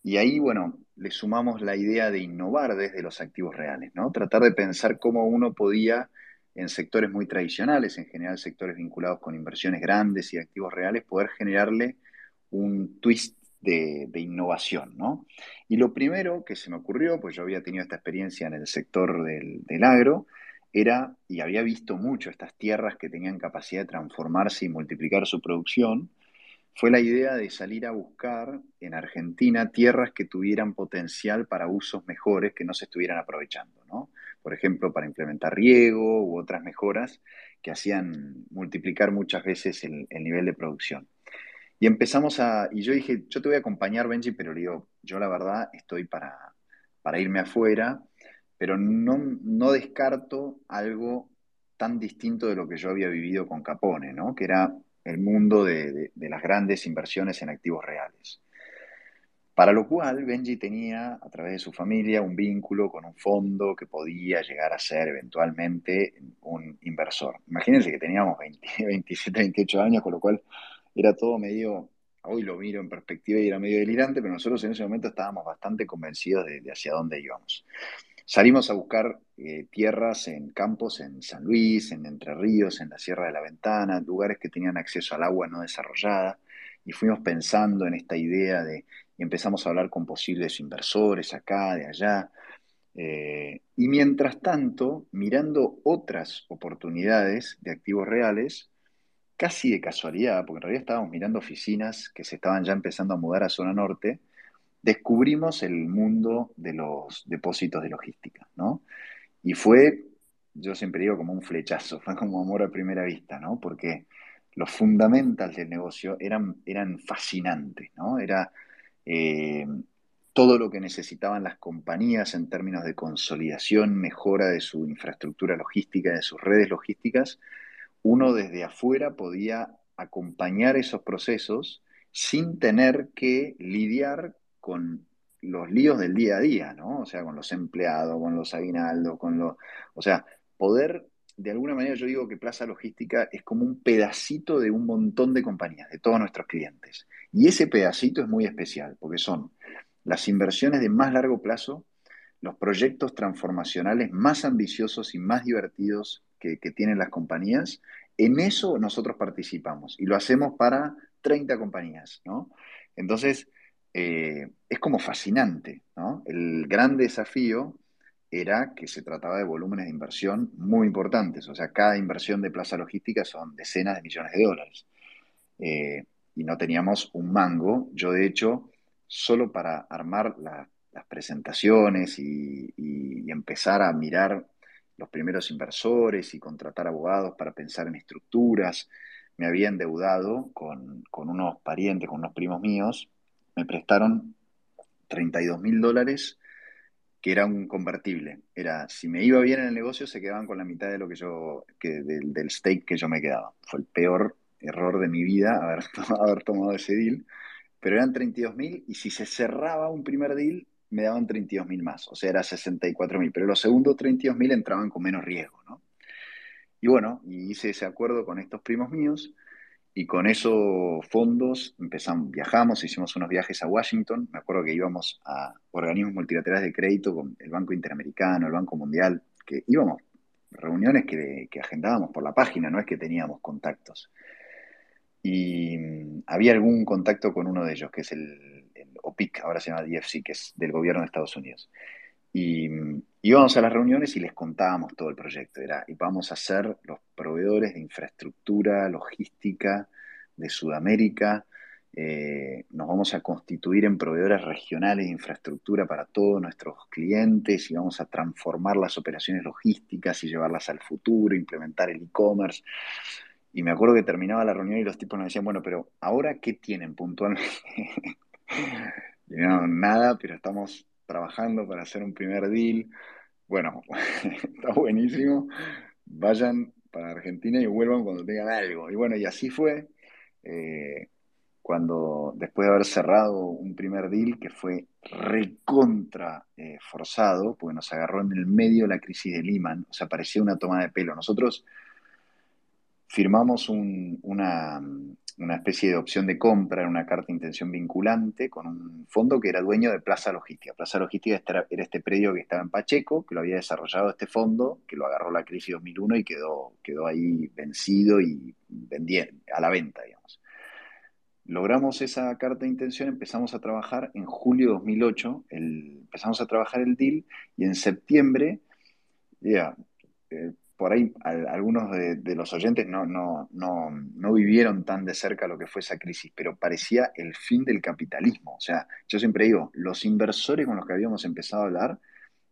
Y ahí, bueno, le sumamos la idea de innovar desde los activos reales, ¿no? Tratar de pensar cómo uno podía, en sectores muy tradicionales, en general sectores vinculados con inversiones grandes y activos reales, poder generarle un twist de, innovación, ¿no? Y lo primero que se me ocurrió, pues yo había tenido esta experiencia en el sector del, agro, era, y había visto mucho estas tierras que tenían capacidad de transformarse y multiplicar su producción, fue la idea de salir a buscar en Argentina tierras que tuvieran potencial para usos mejores que no se estuvieran aprovechando, ¿no? Por ejemplo, para implementar riego u otras mejoras que hacían multiplicar muchas veces el nivel de producción. Y empezamos a, y yo dije, yo te voy a acompañar, Benji, pero digo, yo la verdad estoy para, para irme afuera, pero no, no descarto algo tan distinto de lo que yo había vivido con Capone, ¿no? Que era el mundo de, de, las grandes inversiones en activos reales. Para lo cual, Benji tenía, a través de su familia, un vínculo con un fondo que podía llegar a ser eventualmente un inversor. Imagínense que teníamos 20, 27, 28 años, con lo cual era todo medio, hoy lo miro en perspectiva y era medio delirante, pero nosotros en ese momento estábamos bastante convencidos de, hacia dónde íbamos. Salimos a buscar eh, tierras en campos en San Luis, en Entre Ríos, en la Sierra de la Ventana, lugares que tenían acceso al agua no desarrollada, y fuimos pensando en esta idea de, empezamos a hablar con posibles inversores acá, de allá, eh, y mientras tanto, mirando otras oportunidades de activos reales, casi de casualidad, porque en realidad estábamos mirando oficinas que se estaban ya empezando a mudar a zona norte, descubrimos el mundo de los depósitos de logística, ¿no? Y fue, yo siempre digo, como un flechazo, fue como amor a primera vista, ¿no? Porque los fundamentals del negocio eran, eran fascinantes, ¿no? Era eh, todo lo que necesitaban las compañías en términos de consolidación, mejora de su infraestructura logística, de sus redes logísticas, uno desde afuera podía acompañar esos procesos sin tener que lidiar con los líos del día a día, ¿no? O sea, con los empleados, con los aguinaldos, con los... O sea, poder, de alguna manera yo digo que Plaza Logística es como un pedacito de un montón de compañías, de todos nuestros clientes. Y ese pedacito es muy especial, porque son las inversiones de más largo plazo, los proyectos transformacionales más ambiciosos y más divertidos que, tienen las compañías, en eso nosotros participamos y lo hacemos para 30 compañías, ¿no? Entonces, eh, es como fascinante, ¿no? El gran desafío era que se trataba de volúmenes de inversión muy importantes, o sea, cada inversión de Plaza Logística son decenas de millones de dólares. Eh, y no teníamos un mango. Yo, de hecho, solo para armar las presentaciones y, empezar a mirar los primeros inversores y contratar abogados para pensar en estructuras, me había endeudado con, con unos parientes, con unos primos míos, me prestaron 32 mil dólares que era un convertible. Era, si me iba bien en el negocio, se quedaban con la mitad de lo que yo, que, del, del stake que yo me quedaba. Fue el peor error de mi vida haber, haber tomado ese deal, pero eran 32 mil y si se cerraba un primer deal, me daban 32 mil más, o sea, era 64 mil, pero los segundos 32 mil entraban con menos riesgo, ¿no? Y bueno, hice ese acuerdo con estos primos míos y con esos fondos empezamos, viajamos, hicimos unos viajes a Washington, me acuerdo que íbamos a organismos multilaterales de crédito con el Banco Interamericano, el Banco Mundial, que íbamos, reuniones que, que agendábamos por la página, no es que teníamos contactos y mm, había algún contacto con uno de ellos, que es el, OPIC, ahora se llama DFC, que es del gobierno de Estados Unidos. Y íbamos a las reuniones y les contábamos todo el proyecto. Era, vamos a ser los proveedores de infraestructura, logística de Sudamérica. Eh, nos vamos a constituir en proveedores regionales de infraestructura para todos nuestros clientes y vamos a transformar las operaciones logísticas y llevarlas al futuro, implementar el e-commerce. Y me acuerdo que terminaba la reunión y los tipos nos decían, bueno, pero ahora, ¿qué tienen puntualmente? No, nada, pero estamos trabajando para hacer un primer deal. Bueno, está buenísimo. Vayan para Argentina y vuelvan cuando tengan algo. Y bueno, y así fue. Eh, cuando después de haber cerrado un primer deal que fue recontra eh, forzado, porque nos agarró en el medio la crisis de Lehman, o sea, parecía una toma de pelo. Nosotros firmamos una, especie de opción de compra, una carta de intención vinculante con un fondo que era dueño de Plaza Logística. Plaza Logística era este predio que estaba en Pacheco, que lo había desarrollado este fondo, que lo agarró la crisis 2001 y quedó, quedó ahí vencido y a la venta, digamos. Logramos esa carta de intención, empezamos a trabajar en julio de 2008, empezamos a trabajar el deal y en septiembre, ya, eh, por ahí algunos de, los oyentes no, no, no, no, vivieron tan de cerca lo que fue esa crisis, pero parecía el fin del capitalismo. O sea, yo siempre digo, los inversores con los que habíamos empezado a hablar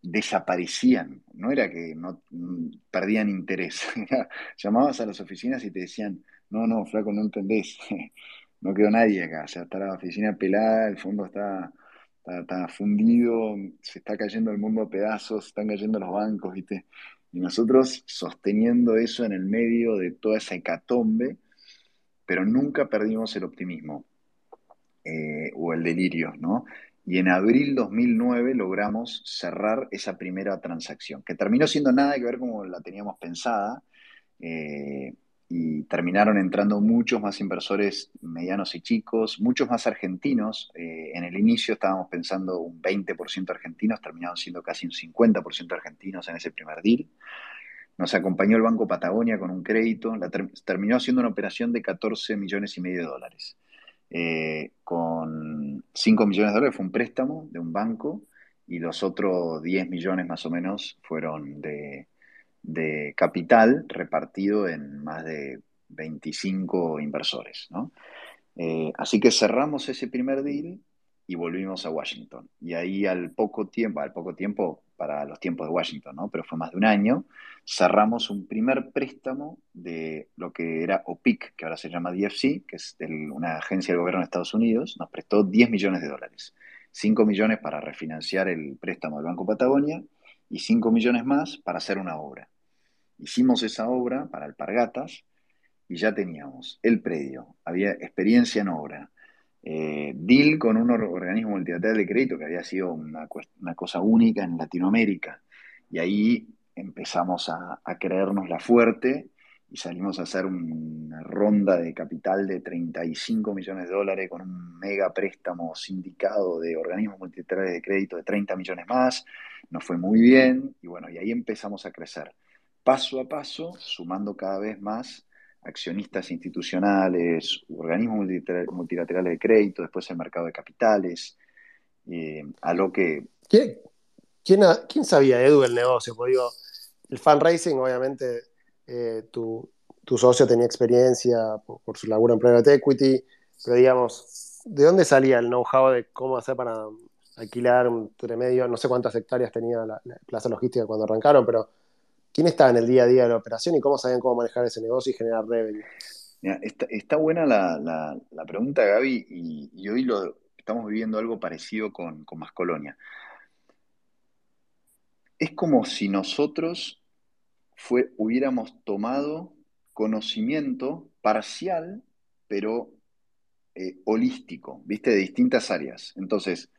desaparecían, no era que no mm, perdían interés. Llamabas a las oficinas y te decían, no, no, flaco, no entendés, no quedó nadie acá, o sea, está la oficina pelada, el fondo está, está, está fundido, se está cayendo el mundo a pedazos, están cayendo los bancos, ¿viste? Y nosotros sosteniendo eso en el medio de toda esa hecatombe, pero nunca perdimos el optimismo eh, o el delirio, ¿no? Y en abril 2009 logramos cerrar esa primera transacción, que terminó siendo nada que ver como la teníamos pensada. Eh, y terminaron entrando muchos más inversores medianos y chicos, muchos más argentinos. Eh, en el inicio estábamos pensando un 20% argentinos, terminaron siendo casi un 50% argentinos en ese primer deal. Nos acompañó el Banco Patagonia con un crédito, terminó siendo una operación de 14 millones y medio de dólares. Eh, con 5 millones de dólares fue un préstamo de un banco y los otros 10 millones más o menos fueron de, de capital repartido en más de 25 inversores. ¿no? Eh, así que cerramos ese primer deal y volvimos a Washington. Y ahí al poco tiempo, al poco tiempo para los tiempos de Washington, ¿no? pero fue más de un año, cerramos un primer préstamo de lo que era OPIC, que ahora se llama DFC, que es una agencia del gobierno de Estados Unidos, nos prestó 10 millones de dólares. 5 millones para refinanciar el préstamo del Banco Patagonia y 5 millones más para hacer una obra. Hicimos esa obra para Alpargatas y ya teníamos el predio, había experiencia en obra, eh, deal con un organismo multilateral de crédito que había sido una, cosa única en Latinoamérica. Y ahí empezamos a, a creernos la fuerte y salimos a hacer una ronda de capital de 35 millones de dólares con un mega préstamo sindicado de organismos multilaterales de crédito de 30 millones más. Nos fue muy bien y bueno, y ahí empezamos a crecer paso a paso, sumando cada vez más accionistas institucionales, organismos multilaterales de crédito, después el mercado de capitales, eh, a lo que... ¿Quién, quién, sabía, Edu, el negocio? Porque digo, el fundraising, obviamente, eh, tu, socio tenía experiencia por, su laburo en private equity, pero digamos, ¿de dónde salía el know-how de cómo hacer para alquilar un remedio? No sé cuántas hectáreas tenía la plaza logística cuando arrancaron, pero ¿Quién estaba en el día a día de la operación y cómo sabían cómo manejar ese negocio y generar revenue? está, buena la, pregunta, Gaby, y, hoy lo, estamos viviendo algo parecido con, con Mascolonia. Es como si nosotros fue, hubiéramos tomado conocimiento parcial, pero eh, holístico, ¿viste? De distintas áreas. Entonces,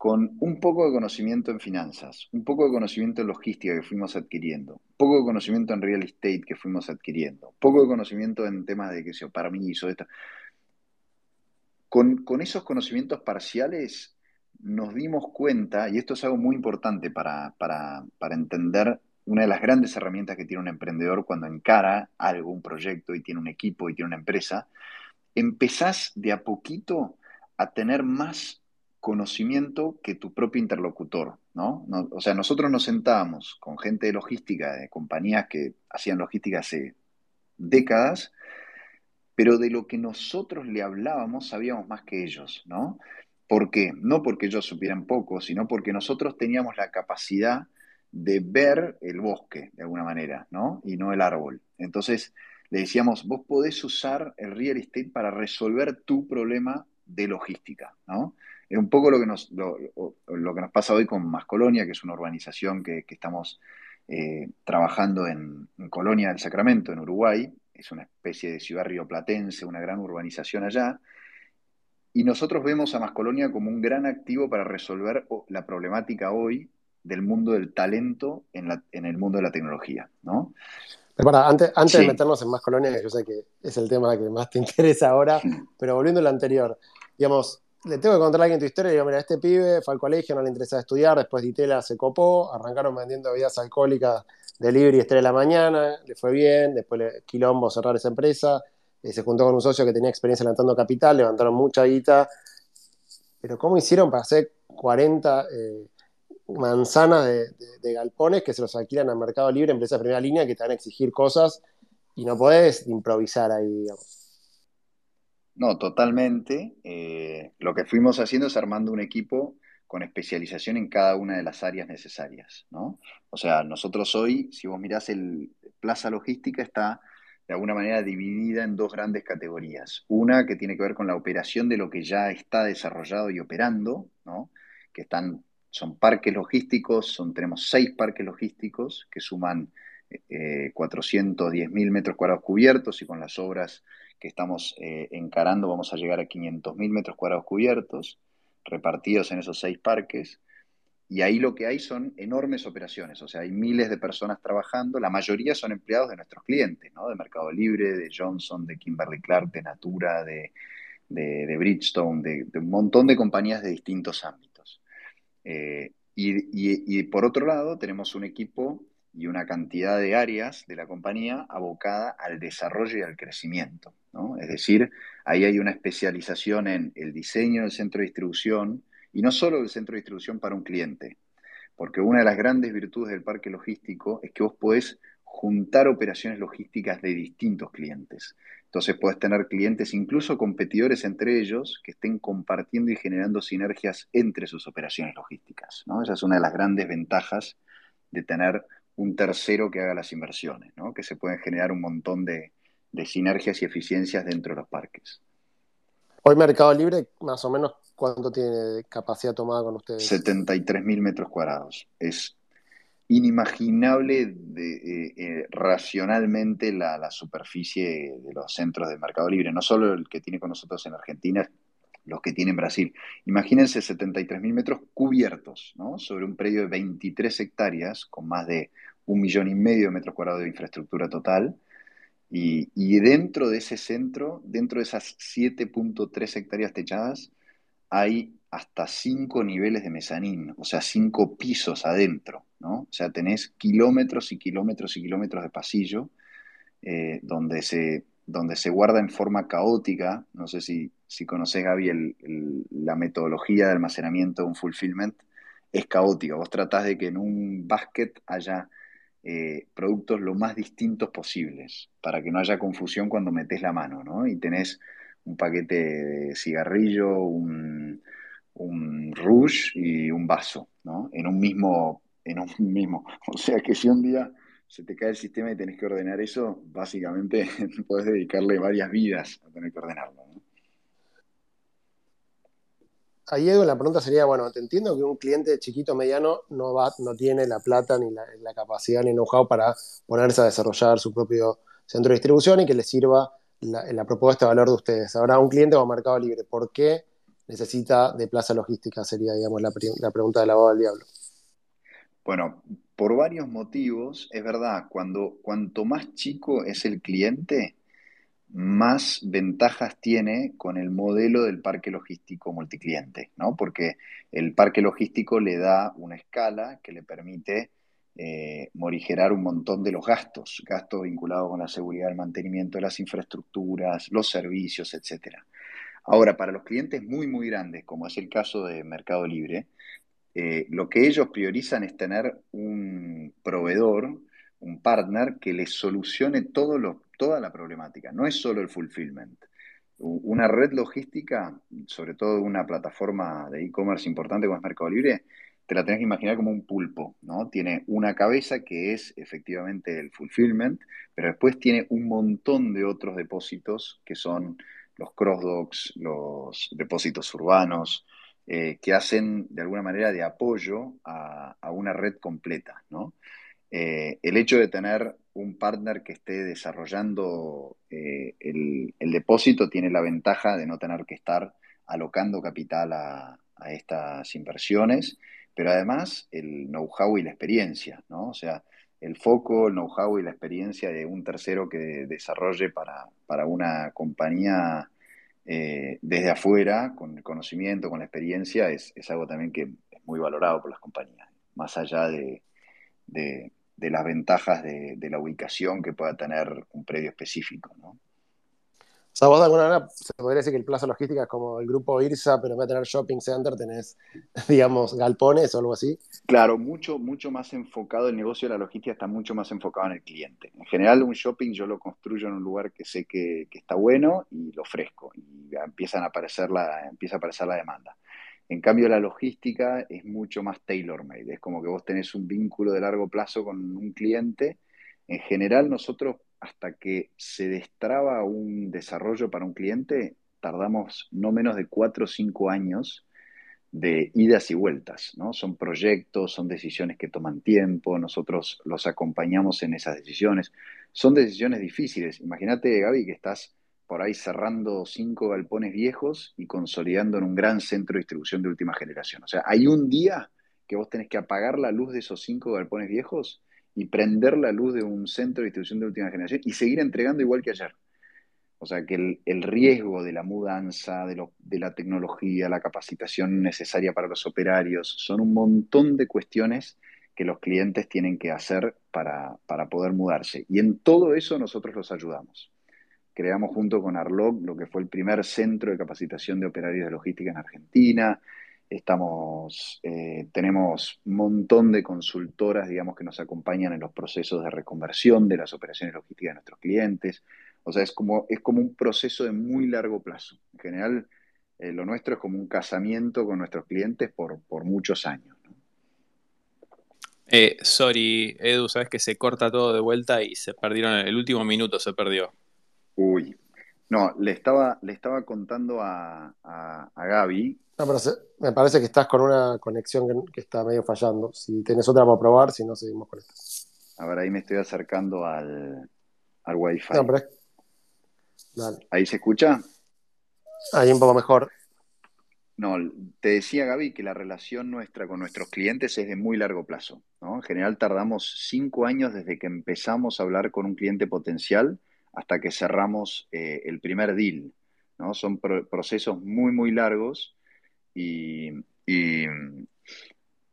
con un poco de conocimiento en finanzas, un poco de conocimiento en logística que fuimos adquiriendo, poco de conocimiento en real estate que fuimos adquiriendo, poco de conocimiento en temas de, sé yo, hizo esto. Con, con, esos conocimientos parciales nos dimos cuenta, y esto es algo muy importante para, para, para entender una de las grandes herramientas que tiene un emprendedor cuando encara algo, un proyecto y tiene un equipo y tiene una empresa, empezás de a poquito a tener más conocimiento que tu propio interlocutor, ¿no? O sea, nosotros nos sentábamos con gente de logística, de compañías que hacían logística hace décadas, pero de lo que nosotros le hablábamos sabíamos más que ellos, ¿no? ¿Por qué? No porque ellos supieran poco, sino porque nosotros teníamos la capacidad de ver el bosque, de alguna manera, ¿no? Y no el árbol. Entonces, le decíamos, vos podés usar el real estate para resolver tu problema de logística, ¿no? Es un poco lo que nos, lo, que nos pasa hoy con Más Colonia, que es una urbanización que, estamos eh, trabajando en, Colonia del Sacramento, en Uruguay. Es una especie de ciudad rioplatense, una gran urbanización allá. Y nosotros vemos a Más Colonia como un gran activo para resolver la problemática hoy del mundo del talento en, el mundo de la tecnología, ¿no? Pero para, antes, antes de meternos en Más Colonia, que yo sé que es el tema que más te interesa ahora, pero volviendo a lo anterior, digamos, le tengo que contar a alguien tu historia digo, mira, este pibe fue al colegio, no le interesaba estudiar, después Ditela se copó, arrancaron vendiendo bebidas alcohólicas de libre y estrella de la mañana, le fue bien, después le quilombo cerrar esa empresa, eh, se juntó con un socio que tenía experiencia levantando capital, levantaron mucha guita, pero ¿cómo hicieron para hacer 40 eh, manzanas de, galpones que se los alquilan al mercado libre, empresas de primera línea que te van a exigir cosas y no podés improvisar ahí, digamos? No, totalmente. Eh, lo que fuimos haciendo es armando un equipo con especialización en cada una de las áreas necesarias, ¿no? O sea, nosotros hoy, si vos mirás el Plaza Logística, está de alguna manera dividida en dos grandes categorías. Una que tiene que ver con la operación de lo que ya está desarrollado y operando, ¿no? Que están, son parques logísticos, son, tenemos seis parques logísticos que suman eh, 410 mil metros cuadrados cubiertos y con las obras que estamos eh, encarando vamos a llegar a 500.000 metros cuadrados cubiertos, repartidos en esos seis parques. Y ahí lo que hay son enormes operaciones, o sea, hay miles de personas trabajando, la mayoría son empleados de nuestros clientes, ¿no? De Mercado Libre, de Johnson, de Kimberly Clark, de Natura, de, de, Bridgestone, de, un montón de compañías de distintos ámbitos. Eh, y, y, por otro lado, tenemos un equipo y una cantidad de áreas de la compañía abocada al desarrollo y al crecimiento. Es decir, ahí hay una especialización en el diseño del centro de distribución y no solo del centro de distribución para un cliente, porque una de las grandes virtudes del parque logístico es que vos podés juntar operaciones logísticas de distintos clientes. Entonces puedes tener clientes, incluso competidores entre ellos, que estén compartiendo y generando sinergias entre sus operaciones logísticas. Esa es una de las grandes ventajas de tener un tercero que haga las inversiones, ¿no? que se pueden generar un montón de, de sinergias y eficiencias dentro de los parques. Hoy Mercado Libre, más o menos, ¿cuánto tiene capacidad tomada con ustedes? 73 mil metros cuadrados. Es inimaginable de, eh, eh, racionalmente la, superficie de los centros de Mercado Libre, no solo el que tiene con nosotros en Argentina, los que tiene Brasil. Imagínense 73.000 metros cubiertos, ¿no? Sobre un predio de 23 hectáreas, con más de un millón y medio de metros cuadrados de infraestructura total. Y, dentro de ese centro, dentro de esas 7.3 hectáreas techadas, hay hasta cinco niveles de mezanín, o sea, cinco pisos adentro, ¿no? O sea, tenés kilómetros y kilómetros y kilómetros de pasillo eh, donde, se, donde se guarda en forma caótica, no sé si, si conoces, Gaby, la metodología de almacenamiento de un fulfillment, es caótica. Vos tratás de que en un basket haya eh, productos lo más distintos posibles, para que no haya confusión cuando metes la mano, ¿no? Y tenés un paquete de cigarrillo, un un rush y un vaso, ¿no? En un mismo, en un mismo. O sea que si un día se te cae el sistema y tenés que ordenar eso, básicamente puedes dedicarle varias vidas a tener que ordenarlo. Ahí Edu, la pregunta sería, bueno, te entiendo que un cliente chiquito mediano no va, no tiene la plata ni la, capacidad ni know-how para ponerse a desarrollar su propio centro de distribución y que le sirva la, propuesta de valor de ustedes. Ahora, un cliente o Mercado Libre, ¿por qué necesita de plaza logística? Sería, digamos, la, pregunta de la boda del diablo. Bueno, por varios motivos, es verdad, cuando, cuanto más chico es el cliente, más ventajas tiene con el modelo del parque logístico multicliente, ¿no? Porque el parque logístico le da una escala que le permite eh, morigerar un montón de los gastos, gastos vinculados con la seguridad, el mantenimiento de las infraestructuras, los servicios, etcétera. Ahora, para los clientes muy, muy grandes, como es el caso de Mercado Libre, eh, lo que ellos priorizan es tener un proveedor, un partner que les solucione toda la problemática. No es solo el fulfillment. Una red logística, sobre todo una plataforma de e-commerce importante como es Mercado Libre, te la tenés que imaginar como un pulpo, ¿no? Tiene una cabeza que es efectivamente el fulfillment, pero después tiene un montón de otros depósitos que son los crossdocks, los depósitos urbanos, eh, que hacen de alguna manera de apoyo a, una red completa. Eh, el hecho de tener un partner que esté desarrollando eh, el, depósito tiene la ventaja de no tener que estar alocando capital a, estas inversiones, pero además el know-how y la experiencia, O sea, el foco, el know-how y la experiencia de un tercero que desarrolle para, para una compañía eh, desde afuera, con el conocimiento, con la experiencia, es, algo también que es muy valorado por las compañías, más allá de, las ventajas de, la ubicación que pueda tener un predio específico. ¿no? O sea, vos de alguna manera se podría decir que el Plaza Logística es como el grupo IRSA, pero en vez de tener shopping center tenés, digamos, galpones o algo así. Claro, mucho, mucho más enfocado, el negocio de la logística está mucho más enfocado en el cliente. En general, un shopping yo lo construyo en un lugar que sé que, está bueno y lo ofrezco. Y empiezan a aparecer la, empieza a aparecer la demanda. En cambio, la logística es mucho más tailor-made. Es como que vos tenés un vínculo de largo plazo con un cliente. En general, nosotros hasta que se destraba un desarrollo para un cliente, tardamos no menos de cuatro o cinco años de idas y vueltas, ¿no? Son proyectos, son decisiones que toman tiempo, nosotros los acompañamos en esas decisiones. Son decisiones difíciles. Imagínate, Gaby, que estás por ahí cerrando cinco galpones viejos y consolidando en un gran centro de distribución de última generación. O sea, hay un día que vos tenés que apagar la luz de esos cinco galpones viejos y prender la luz de un centro de distribución de última generación y seguir entregando igual que ayer. O sea que el, riesgo de la mudanza, de, de, la tecnología, la capacitación necesaria para los operarios, son un montón de cuestiones que los clientes tienen que hacer para, para poder mudarse. Y en todo eso nosotros los ayudamos. Creamos junto con Arlog lo que fue el primer centro de capacitación de operarios de logística en Argentina. Estamos, eh, tenemos un montón de consultoras, digamos, que nos acompañan en los procesos de reconversión de las operaciones logísticas de nuestros clientes. O sea, es como, es como un proceso de muy largo plazo. En general, eh, lo nuestro es como un casamiento con nuestros clientes por, por muchos años. Eh, sorry, Edu, sabes que se corta todo de vuelta y se perdieron, el último minuto se perdió. Uy, no, le estaba, le estaba contando a, a, a Gaby me parece que estás con una conexión que, está medio fallando. Si tenés otra para probar, si no, seguimos con esto. A ver, ahí me estoy acercando al, al Wi-Fi. ¿Ahí se escucha? Ahí un poco mejor. No, te decía Gaby que la relación nuestra con nuestros clientes es de muy largo plazo. ¿no? En general tardamos cinco años desde que empezamos a hablar con un cliente potencial hasta que cerramos eh, el primer deal. ¿no? Son procesos muy, muy largos y, y,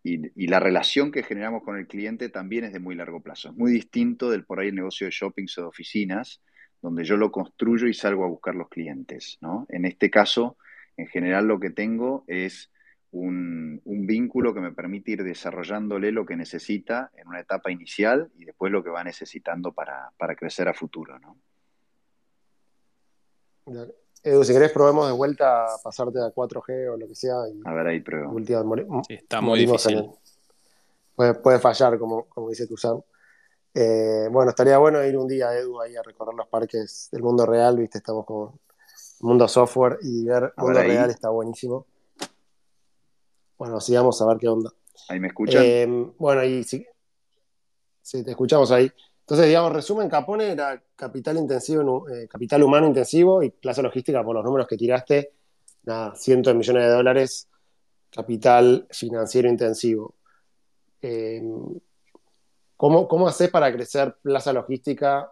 y, la relación que generamos con el cliente también es de muy largo plazo. Es muy distinto del por ahí el negocio de shoppings o de oficinas, donde yo lo construyo y salgo a buscar los clientes. ¿no? En este caso en general lo que tengo es un, vínculo que me permite ir desarrollándole lo que necesita en una etapa inicial y después lo que va necesitando para, crecer a futuro, ¿no? Edu, si querés probemos de vuelta a pasarte a 4G o lo que sea. a ver, ahí pruebo. Sí, está muy difícil. Puede, fallar, como, como dice Tuzán. Eh, bueno, estaría bueno ir un día, Edu, ahí a recorrer los parques del mundo real, viste, estamos como mundo software y ver mundo real está buenísimo. Bueno, sigamos a ver qué onda. ¿Ahí me escuchan? Eh, bueno, ahí sí. Sí, te escuchamos ahí. Entonces, digamos, resumen, Capone era capital intensivo, eh, capital humano intensivo y plaza logística por los números que tiraste, nada, cientos de millones de dólares, capital financiero intensivo. Eh, ¿cómo, ¿Cómo haces para crecer plaza logística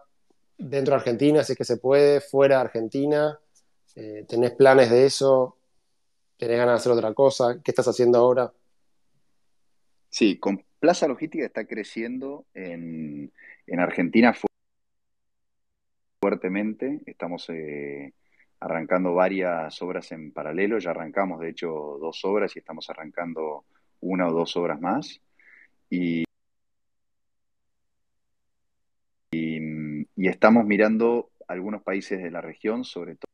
dentro de Argentina, si es que se puede, fuera de Argentina? Eh, ¿Tenés planes de eso? ¿Tenés ganas de hacer otra cosa? ¿Qué estás haciendo ahora? Sí, con Plaza Logística está creciendo en, Argentina fuertemente. Estamos eh, arrancando varias obras en paralelo. Ya arrancamos, de hecho, dos obras y estamos arrancando una o dos obras más. Y, estamos mirando algunos países de la región, sobre todo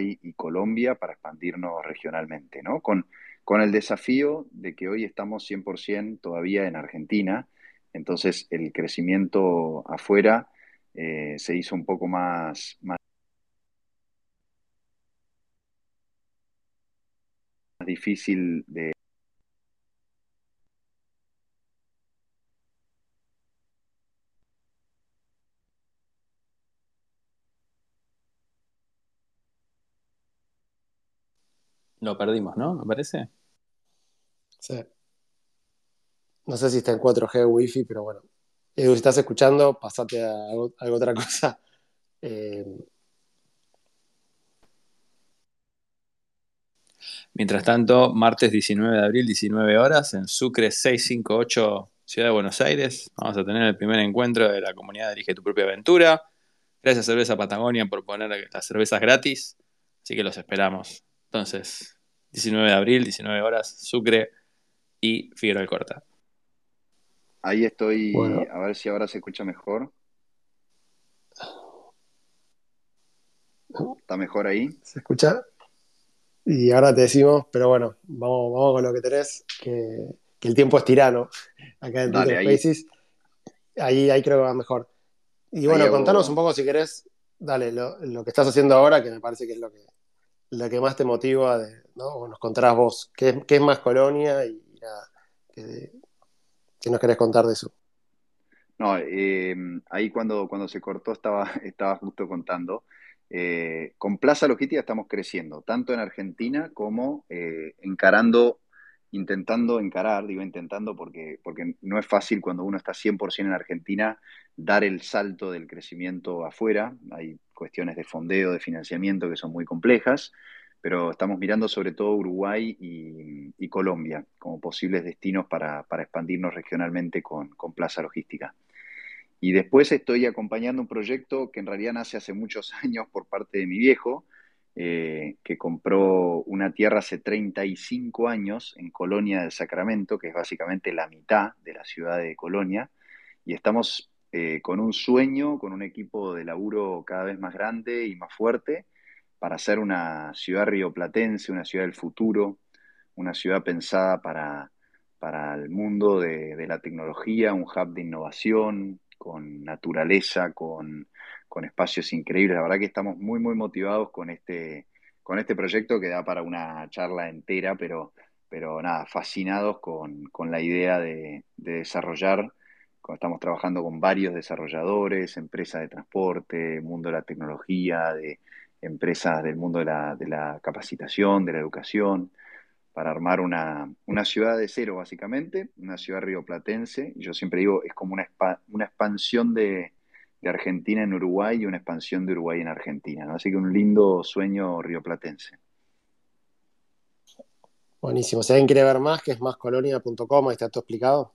y Colombia para expandirnos regionalmente, ¿no? Con el desafío de que hoy estamos 100% todavía en Argentina, entonces el crecimiento afuera eh, se hizo un poco más, más difícil de, Lo perdimos, ¿no? ¿Me parece? Sí. No sé si está en 4G o Wi-Fi, pero bueno. Edu, si estás escuchando, pasate a algo, otra cosa. Eh, Mientras tanto, martes 19 de abril, 19 horas, en Sucre 658, Ciudad de Buenos Aires, vamos a tener el primer encuentro de la comunidad Dirige tu propia aventura. Gracias Cerveza Patagonia por poner las cervezas gratis, así que los esperamos. Entonces, 19 de abril, 19 horas, Sucre y Figueroa del Corta. Ahí estoy, a ver si ahora se escucha mejor. ¿Está mejor ahí? ¿Se escucha? Y ahora te decimos, pero bueno, vamos, vamos con lo que tenés, que, el tiempo es tirano acá en Twitter Spaces. Ahí. ahí, creo que va mejor. Y bueno, contanos un poco si querés, dale, lo, lo, que estás haciendo ahora, que me parece que es lo que, la que más te motiva, de, ¿no? nos contarás vos, ¿qué, es más Colonia? Y nada, ¿qué, nos querés contar de eso? No, eh, ahí cuando, cuando se cortó estaba, estaba justo contando. Eh, con Plaza Logística estamos creciendo, tanto en Argentina como eh, encarando, intentando encarar, digo intentando porque, porque no es fácil cuando uno está 100% en Argentina dar el salto del crecimiento afuera. Hay cuestiones de fondeo, de financiamiento que son muy complejas, pero estamos mirando sobre todo Uruguay y, Colombia como posibles destinos para, expandirnos regionalmente con, Plaza Logística. Y después estoy acompañando un proyecto que en realidad nace hace muchos años por parte de mi viejo, eh, que compró una tierra hace 35 años en Colonia del Sacramento, que es básicamente la mitad de la ciudad de Colonia, y estamos eh, con un sueño, con un equipo de laburo cada vez más grande y más fuerte para ser una ciudad rioplatense, una ciudad del futuro, una ciudad pensada para, para el mundo de, la tecnología, un hub de innovación, con naturaleza, con, espacios increíbles. La verdad que estamos muy, muy motivados con este, con este proyecto que da para una charla entera, pero, pero nada, fascinados con, la idea de, de desarrollar estamos trabajando con varios desarrolladores, empresas de transporte, mundo de la tecnología, de empresas del mundo de la, capacitación, de la educación, para armar una, ciudad de cero, básicamente, una ciudad rioplatense. Yo siempre digo, es como una, una expansión de, Argentina en Uruguay y una expansión de Uruguay en Argentina. Así que un lindo sueño rioplatense. Buenísimo. Si alguien quiere ver más, que es máscolonia.com, está todo explicado.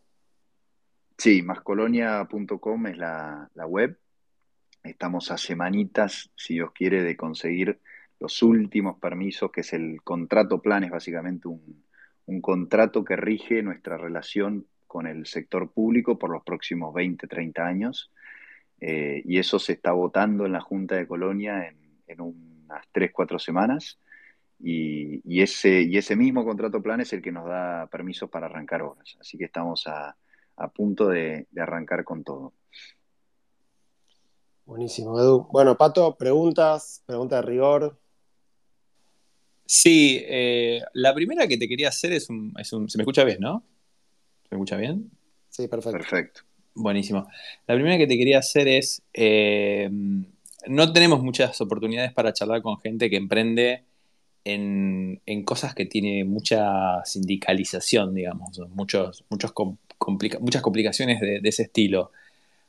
Sí, máscolonia.com es la, web. Estamos a semanitas, si Dios quiere, de conseguir los últimos permisos, que es el contrato plan, es básicamente un, contrato que rige nuestra relación con el sector público por los próximos 20, 30 años. Eh, y eso se está votando en la Junta de Colonia en, unas 3, 4 semanas. Y, ese, y ese mismo contrato plan es el que nos da permisos para arrancar obras. Así que estamos a, punto de, arrancar con todo. Buenísimo, Edu. Bueno, Pato, preguntas, pregunta de rigor. Sí, eh, la primera que te quería hacer es un, es un, ¿Se me escucha bien, no? ¿Se me escucha bien? Sí, perfecto. Perfecto. Buenísimo. La primera que te quería hacer es, eh, no tenemos muchas oportunidades para charlar con gente que emprende en, cosas que tiene mucha sindicalización, digamos, muchos, muchos muchas complicaciones de, ese estilo.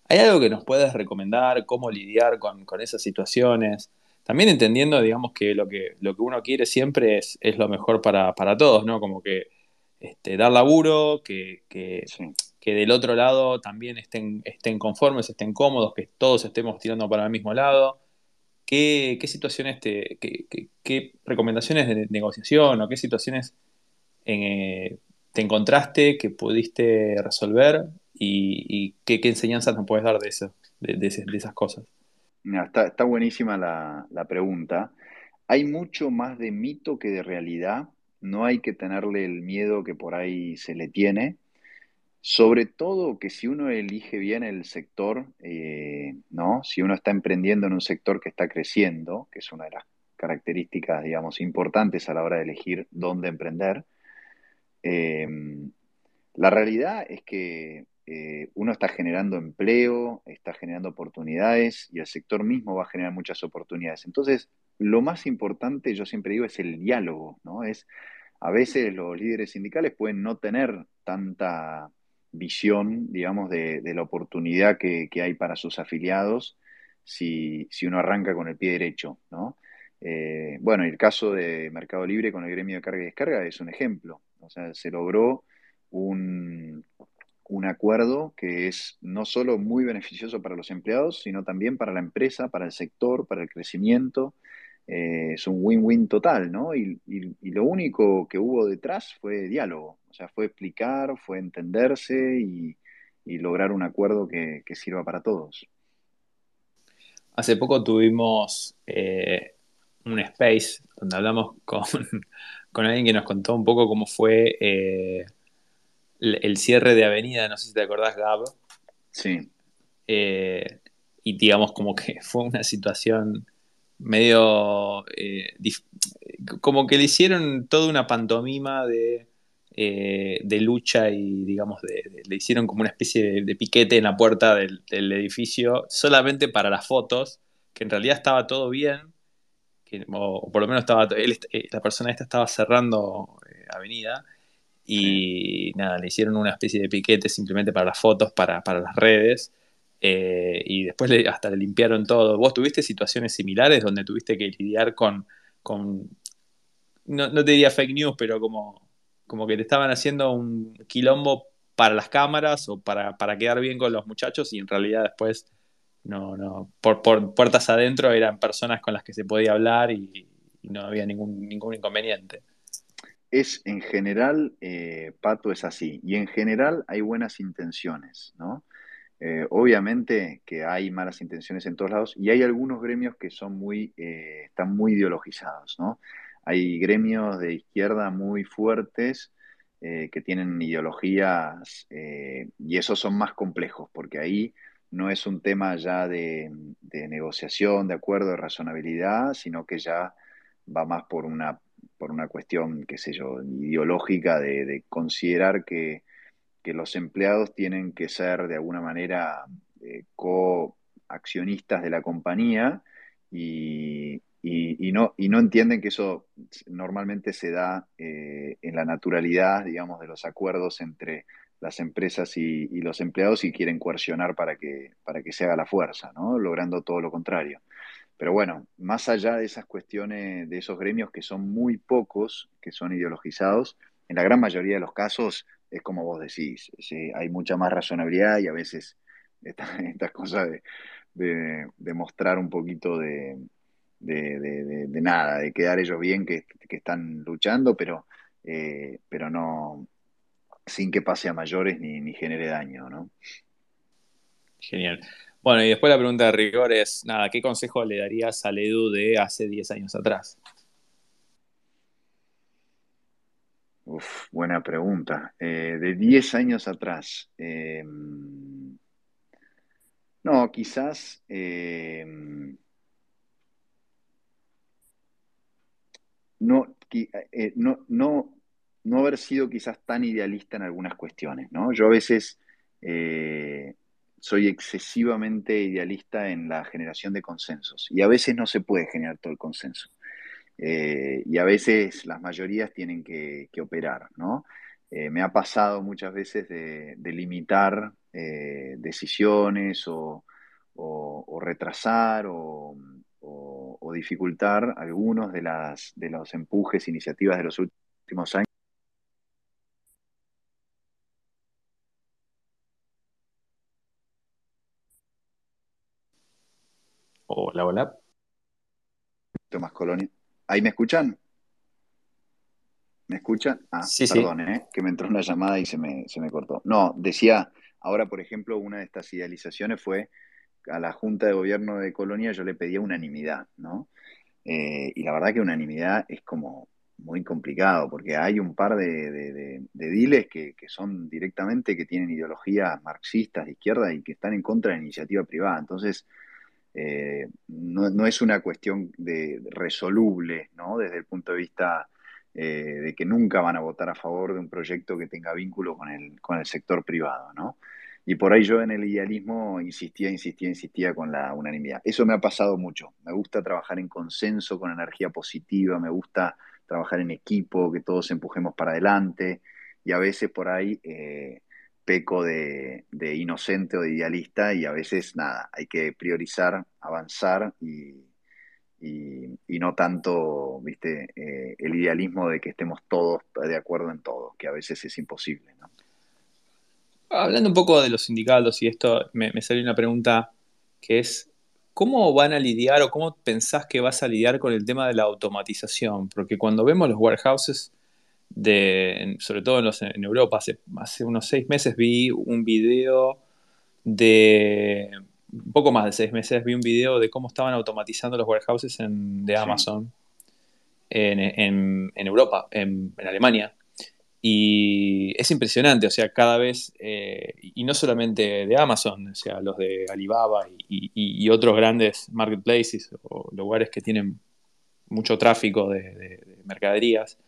¿Hay algo que nos puedes recomendar? ¿Cómo lidiar con, esas situaciones? También entendiendo, digamos, que lo que, lo que uno quiere siempre es, es lo mejor para, todos, ¿no? Como que este, dar laburo, que, que, que, del otro lado también estén, estén conformes, estén cómodos, que todos estemos tirando para el mismo lado. ¿Qué, situaciones, te, qué, recomendaciones de negociación o qué situaciones eh, te encontraste que pudiste resolver y, qué, enseñanzas nos puedes dar de, eso, de, esas cosas? está, buenísima la, la pregunta. Hay mucho más de mito que de realidad. No hay que tenerle el miedo que por ahí se le tiene. Sobre todo que si uno elige bien el sector, eh, ¿no? Si uno está emprendiendo en un sector que está creciendo, que es una de las características, digamos, importantes a la hora de elegir dónde emprender, eh, la realidad es que eh, uno está generando empleo, está generando oportunidades y el sector mismo va a generar muchas oportunidades. Entonces, lo más importante, yo siempre digo, es el diálogo, ¿no? Es, a veces los líderes sindicales pueden no tener tanta visión, digamos, de, la oportunidad que, hay para sus afiliados si, uno arranca con el pie derecho, ¿no? Eh, bueno, el caso de Mercado Libre con el gremio de carga y descarga es un ejemplo. O sea, se logró un, un acuerdo que es no solo muy beneficioso para los empleados, sino también para la empresa, para el sector, para el crecimiento. Eh, es un win-win total, ¿no? Y, lo único que hubo detrás fue diálogo, o sea, fue explicar, fue entenderse y, lograr un acuerdo que, sirva para todos. Hace poco tuvimos eh, un space donde hablamos con, alguien que nos contó un poco cómo fue eh, el, cierre de Avenida, no sé si te acordás, Gab. Sí. y digamos como que fue una situación medio eh, como que le hicieron toda una pantomima de, eh, de lucha y digamos le hicieron como una especie de, piquete en la puerta del, edificio solamente para las fotos que en realidad estaba todo bien que, o, por lo menos estaba eh, la persona esta estaba cerrando avenida y nada le hicieron una especie de piquete simplemente para las fotos para, para las redes eh, y después hasta le limpiaron todo. ¿Vos tuviste situaciones similares donde tuviste que lidiar con, no, te diría fake news, pero como, como que te estaban haciendo un quilombo para las cámaras o para, quedar bien con los muchachos y en realidad después no, no, por, puertas adentro eran personas con las que se podía hablar y, no había ningún, ningún inconveniente. Es en general, eh, Pato, es así. Y en general hay buenas intenciones, ¿no? Eh, obviamente que hay malas intenciones en todos lados y hay algunos gremios que son muy, eh, están muy ideologizados, ¿no? Hay gremios de izquierda muy fuertes eh, que tienen ideologías y esos son más complejos porque ahí no es un tema ya de, negociación, de acuerdo, de razonabilidad, sino que ya va más por una, por una cuestión, qué sé yo, ideológica de considerar que que los empleados tienen que ser de alguna manera eh, coaccionistas de la compañía y, y, no, y no entienden que eso normalmente se da eh, en la naturalidad, digamos, de los acuerdos entre las empresas y, los empleados y quieren coercionar para que, para que se haga la fuerza, ¿no? Logrando todo lo contrario. Pero bueno, más allá de esas cuestiones, de esos gremios que son muy pocos, que son ideologizados, en la gran mayoría de los casos es como vos decís, hay mucha más razonabilidad y a veces estas esta cosas de, de, mostrar un poquito de, de, nada, de quedar ellos bien que, están luchando, pero, eh, pero no sin que pase a mayores ni, ni genere daño, ¿no? Genial. Bueno, y después la pregunta de rigor es, nada, ¿qué consejo le darías al Edu de hace 10 años atrás? Uf, buena pregunta. Eh, de 10 años atrás. Em, no, quizás em, no, eh, no, no, no, haber sido quizás tan idealista en algunas cuestiones, ¿no? Yo a veces eh, soy excesivamente idealista en la generación de consensos y a veces no se puede generar todo el consenso. Eh, y a veces las mayorías tienen que, operar, ¿no? Eh, me ha pasado muchas veces de, limitar decisiones o, retrasar o, dificultar algunos de, las, de los empujes, iniciativas de los últimos años. Hola, hola. Tomás Colonia. ¿Ahí me escuchan? ¿Me escuchan? Ah, perdón, ¿eh? que me entró una llamada y se me, se me cortó. No, decía, ahora por ejemplo, una de estas idealizaciones fue a la Junta de Gobierno de Colonia yo le pedía unanimidad, ¿no? Eh, y la verdad que unanimidad es como muy complicado, porque hay un par de, de, diles que, que, son directamente que tienen ideologías marxistas de izquierda y que están en contra de la iniciativa privada. Entonces, eh, no, es una cuestión de, resoluble, ¿no? Desde el punto de vista eh, de que nunca van a votar a favor de un proyecto que tenga vínculo con el, con el sector privado, ¿no? Y por ahí yo en el idealismo insistía, insistía, insistía con la unanimidad. Eso me ha pasado mucho. Me gusta trabajar en consenso, con energía positiva, me gusta trabajar en equipo, que todos empujemos para adelante. Y a veces por ahí eh, peco de, inocente o de idealista y a veces nada, hay que priorizar, avanzar y, no tanto, viste, eh, el idealismo de que estemos todos de acuerdo en todo, que a veces es imposible. Hablando un poco de los sindicatos y esto, me, me salió una pregunta que es, ¿cómo van a lidiar o cómo pensás que vas a lidiar con el tema de la automatización? Porque cuando vemos los warehouses, de, sobre todo en, Europa, hace, hace, unos seis meses vi un video de, un poco más de seis meses, vi un video de cómo estaban automatizando los warehouses de Amazon en, Europa, en, Alemania. Y es impresionante, o sea, cada vez, eh, y no solamente de Amazon, o sea, los de Alibaba y, otros grandes marketplaces o lugares que tienen mucho tráfico de mercaderías,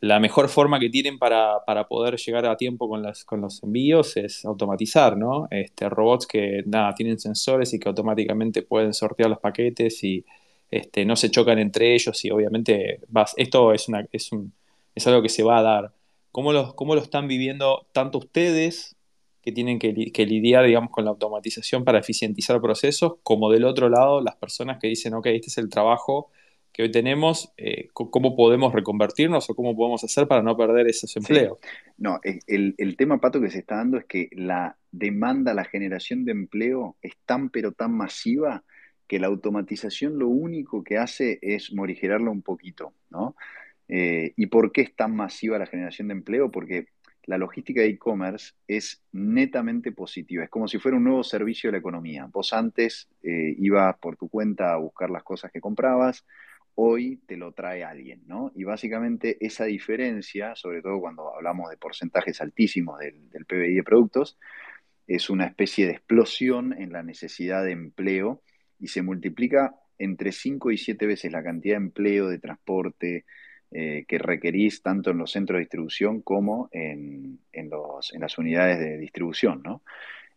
la mejor forma que tienen para, poder llegar a tiempo con, las, con los envíos es automatizar, ¿no? Este, robots que nada, tienen sensores y que automáticamente pueden sortear los paquetes y este, no se chocan entre ellos y obviamente vas, esto es, una, es, un, es algo que se va a dar. ¿Cómo lo, cómo lo están viviendo tanto ustedes que tienen que, que, lidiar, digamos, con la automatización para eficientizar procesos, como del otro lado las personas que dicen, ok, este es el trabajo que hoy tenemos, eh, cómo podemos reconvertirnos o cómo podemos hacer para no perder esos empleos. No, el, tema, Pato, que se está dando es que la demanda, la generación de empleo es tan pero tan masiva que la automatización lo único que hace es morigerarlo un poquito, ¿no? Eh, ¿Y por qué es tan masiva la generación de empleo? Porque la logística de e-commerce es netamente positiva, es como si fuera un nuevo servicio de la economía. Vos antes eh, ibas por tu cuenta a buscar las cosas que comprabas, hoy te lo trae alguien, ¿no? Y básicamente esa diferencia, sobre todo cuando hablamos de porcentajes altísimos del, PBI de productos, es una especie de explosión en la necesidad de empleo y se multiplica entre 5 y 7 veces la cantidad de empleo, de transporte eh, que requerís tanto en los centros de distribución como en, las unidades de distribución, ¿no?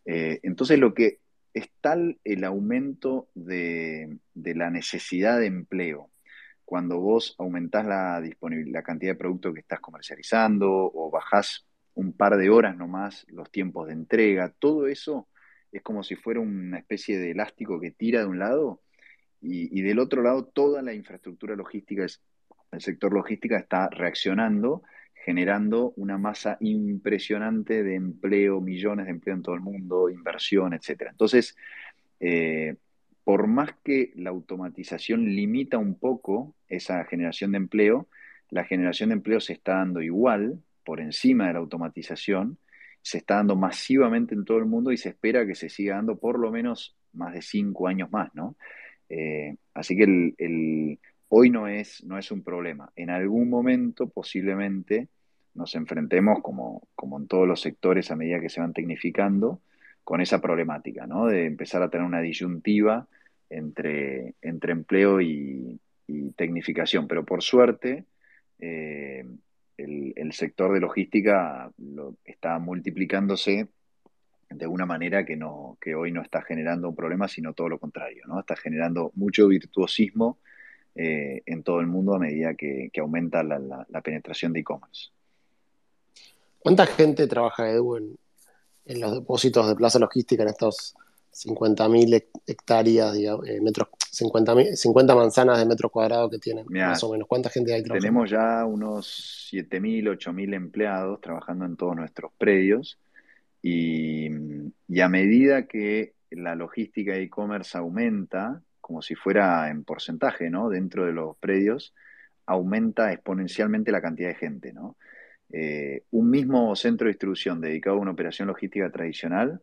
Eh, entonces lo que es tal el aumento de, la necesidad de empleo. Cuando vos aumentás la, la cantidad de producto que estás comercializando o bajás un par de horas nomás los tiempos de entrega, todo eso es como si fuera una especie de elástico que tira de un lado y, del otro lado toda la infraestructura logística, el sector logística está reaccionando, generando una masa impresionante de empleo, millones de empleo en todo el mundo, inversión, etc. Entonces, eh, por más que la automatización limita un poco esa generación de empleo, la generación de empleo se está dando igual, por encima de la automatización, se está dando masivamente en todo el mundo y se espera que se siga dando por lo menos más de cinco años más, ¿no? Eh, así que hoy no es, no es un problema. En algún momento posiblemente nos enfrentemos, como, como en todos los sectores a medida que se van tecnificando, con esa problemática, ¿no? De empezar a tener una disyuntiva entre, entre empleo y, tecnificación. Pero por suerte, eh, el, sector de logística lo, está multiplicándose de una manera que, no, que hoy no está generando un problema, sino todo lo contrario, ¿no? Está generando mucho virtuosismo eh, en todo el mundo a medida que, aumenta la, penetración de e-commerce. ¿Cuánta gente trabaja, Edu, en, los depósitos de plaza logística en estos 50.000 hectáreas, eh, metros, 50, 50 manzanas de metro cuadrado que tienen, más o menos? ¿Cuánta gente hay trabajando? Tenemos ya unos 7.000, 8.000 empleados trabajando en todos nuestros predios y, a medida que la logística de e-commerce aumenta, como si fuera en porcentaje, ¿no? Dentro de los predios, aumenta exponencialmente la cantidad de gente, ¿no? Eh, un mismo centro de distribución dedicado a una operación logística tradicional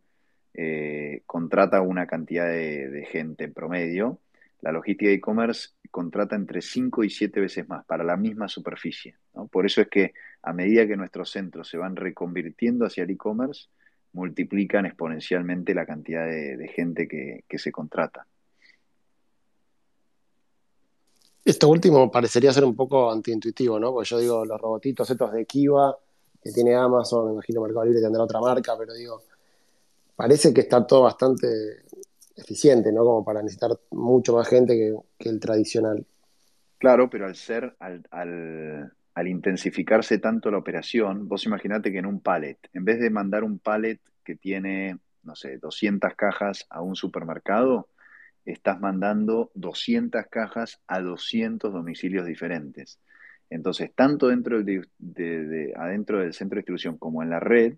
eh, contrata una cantidad de, gente en promedio. La logística e-commerce contrata entre 5 y 7 veces más para la misma superficie. Por eso es que a medida que nuestros centros se van reconvirtiendo hacia el e-commerce, multiplican exponencialmente la cantidad de, gente que, se contrata. Esto último parecería ser un poco antiintuitivo, ¿no? Porque yo digo, los robotitos estos de Kiva, que tiene Amazon, me imagino Mercado Libre tendrá otra marca, pero digo, parece que está todo bastante eficiente, ¿no? Como para necesitar mucho más gente que, el tradicional. Claro, pero al ser, al, al intensificarse tanto la operación, vos imaginate que en un pallet, en vez de mandar un pallet que tiene, no sé, 200 cajas a un supermercado, estás mandando 200 cajas a 200 domicilios diferentes. Entonces, tanto dentro de, adentro del centro de distribución como en la red,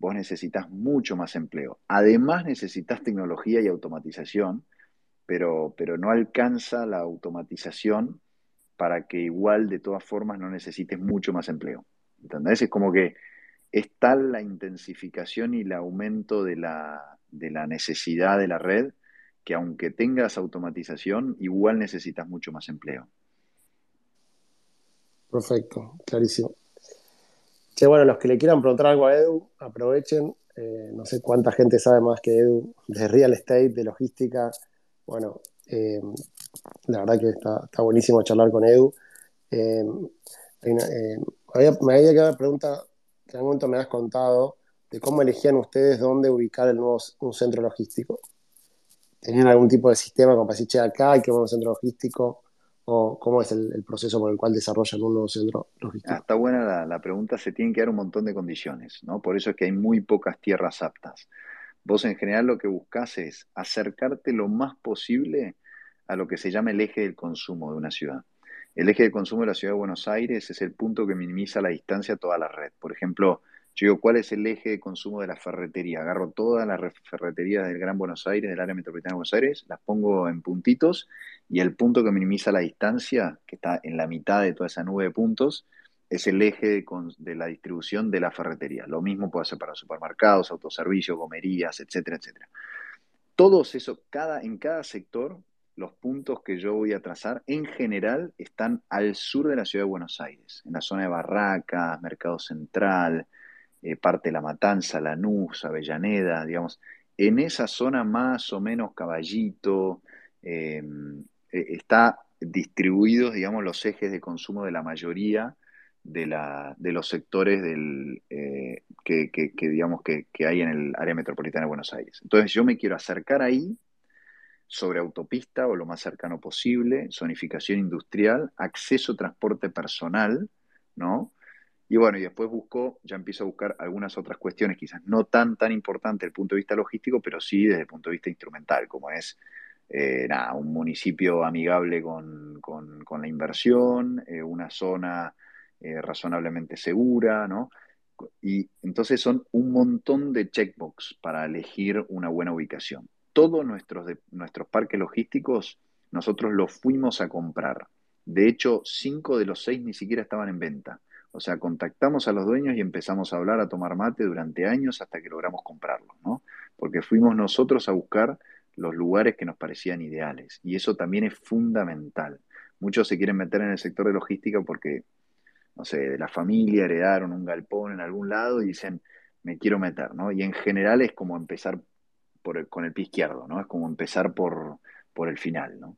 vos necesitas mucho más empleo. Además, necesitas tecnología y automatización, pero, pero no alcanza la automatización para que igual de todas formas no necesites mucho más empleo. ¿Entendés? Es como que es tal la intensificación y el aumento de la, necesidad de la red que aunque tengas automatización, igual necesitas mucho más empleo. Perfecto, clarísimo. Bueno, los que le quieran preguntar algo a Edu, aprovechen. Eh, no sé cuánta gente sabe más que Edu de real estate, de logística. Bueno, eh, la verdad que está, buenísimo charlar con Edu. Eh, me había quedado la pregunta que en algún momento me has contado de cómo elegían ustedes dónde ubicar el nuevo un centro logístico. ¿Tenían algún tipo de sistema como para che, acá hay que un centro logístico? ¿O cómo es el, proceso por el cual desarrollan un nuevo centro logístico? Ah, está buena la, la, pregunta, se tienen que dar un montón de condiciones, ¿no? Por eso es que hay muy pocas tierras aptas. Vos en general lo que buscas es acercarte lo más posible a lo que se llama el eje del consumo de una ciudad. El eje de consumo de la ciudad de Buenos Aires es el punto que minimiza la distancia a toda la red. Por ejemplo, yo digo, ¿cuál es el eje de consumo de la ferretería? Agarro todas las ferreterías del Gran Buenos Aires, del área metropolitana de Buenos Aires, las pongo en puntitos y el punto que minimiza la distancia, que está en la mitad de toda esa nube de puntos, es el eje de, la distribución de la ferretería. Lo mismo puede ser para supermercados, autoservicios, comerías, etcétera, etcétera. Todos eso, cada, en cada sector los puntos que yo voy a trazar en general están al sur de la ciudad de Buenos Aires, en la zona de Barracas, Mercado Central, eh, parte de La Matanza, Lanús, Avellaneda, digamos, en esa zona más o menos caballito, eh, está distribuidos, digamos, los ejes de consumo de la mayoría de, la, de los sectores del, eh, que, digamos que, hay en el área metropolitana de Buenos Aires. Entonces yo me quiero acercar ahí sobre autopista o lo más cercano posible, zonificación industrial, acceso a transporte personal, ¿no? Y bueno, y después busco, ya empiezo a buscar algunas otras cuestiones, quizás no tan, tan importantes desde el punto de vista logístico, pero sí desde el punto de vista instrumental, como es eh, nada, un municipio amigable con, la inversión, eh, una zona eh, razonablemente segura, ¿no? Y entonces son un montón de checkbox para elegir una buena ubicación. Todos nuestros, nuestros parques logísticos nosotros los fuimos a comprar. De hecho, cinco de los seis ni siquiera estaban en venta. O sea, contactamos a los dueños y empezamos a hablar, a tomar mate durante años hasta que logramos comprarlos, ¿no? Porque fuimos nosotros a buscar los lugares que nos parecían ideales. Y eso también es fundamental. Muchos se quieren meter en el sector de logística porque, no sé, de la familia heredaron un galpón en algún lado y dicen, me quiero meter, ¿no? Y en general es como empezar por con el pie izquierdo, ¿no? Es como empezar por, por el final, ¿no?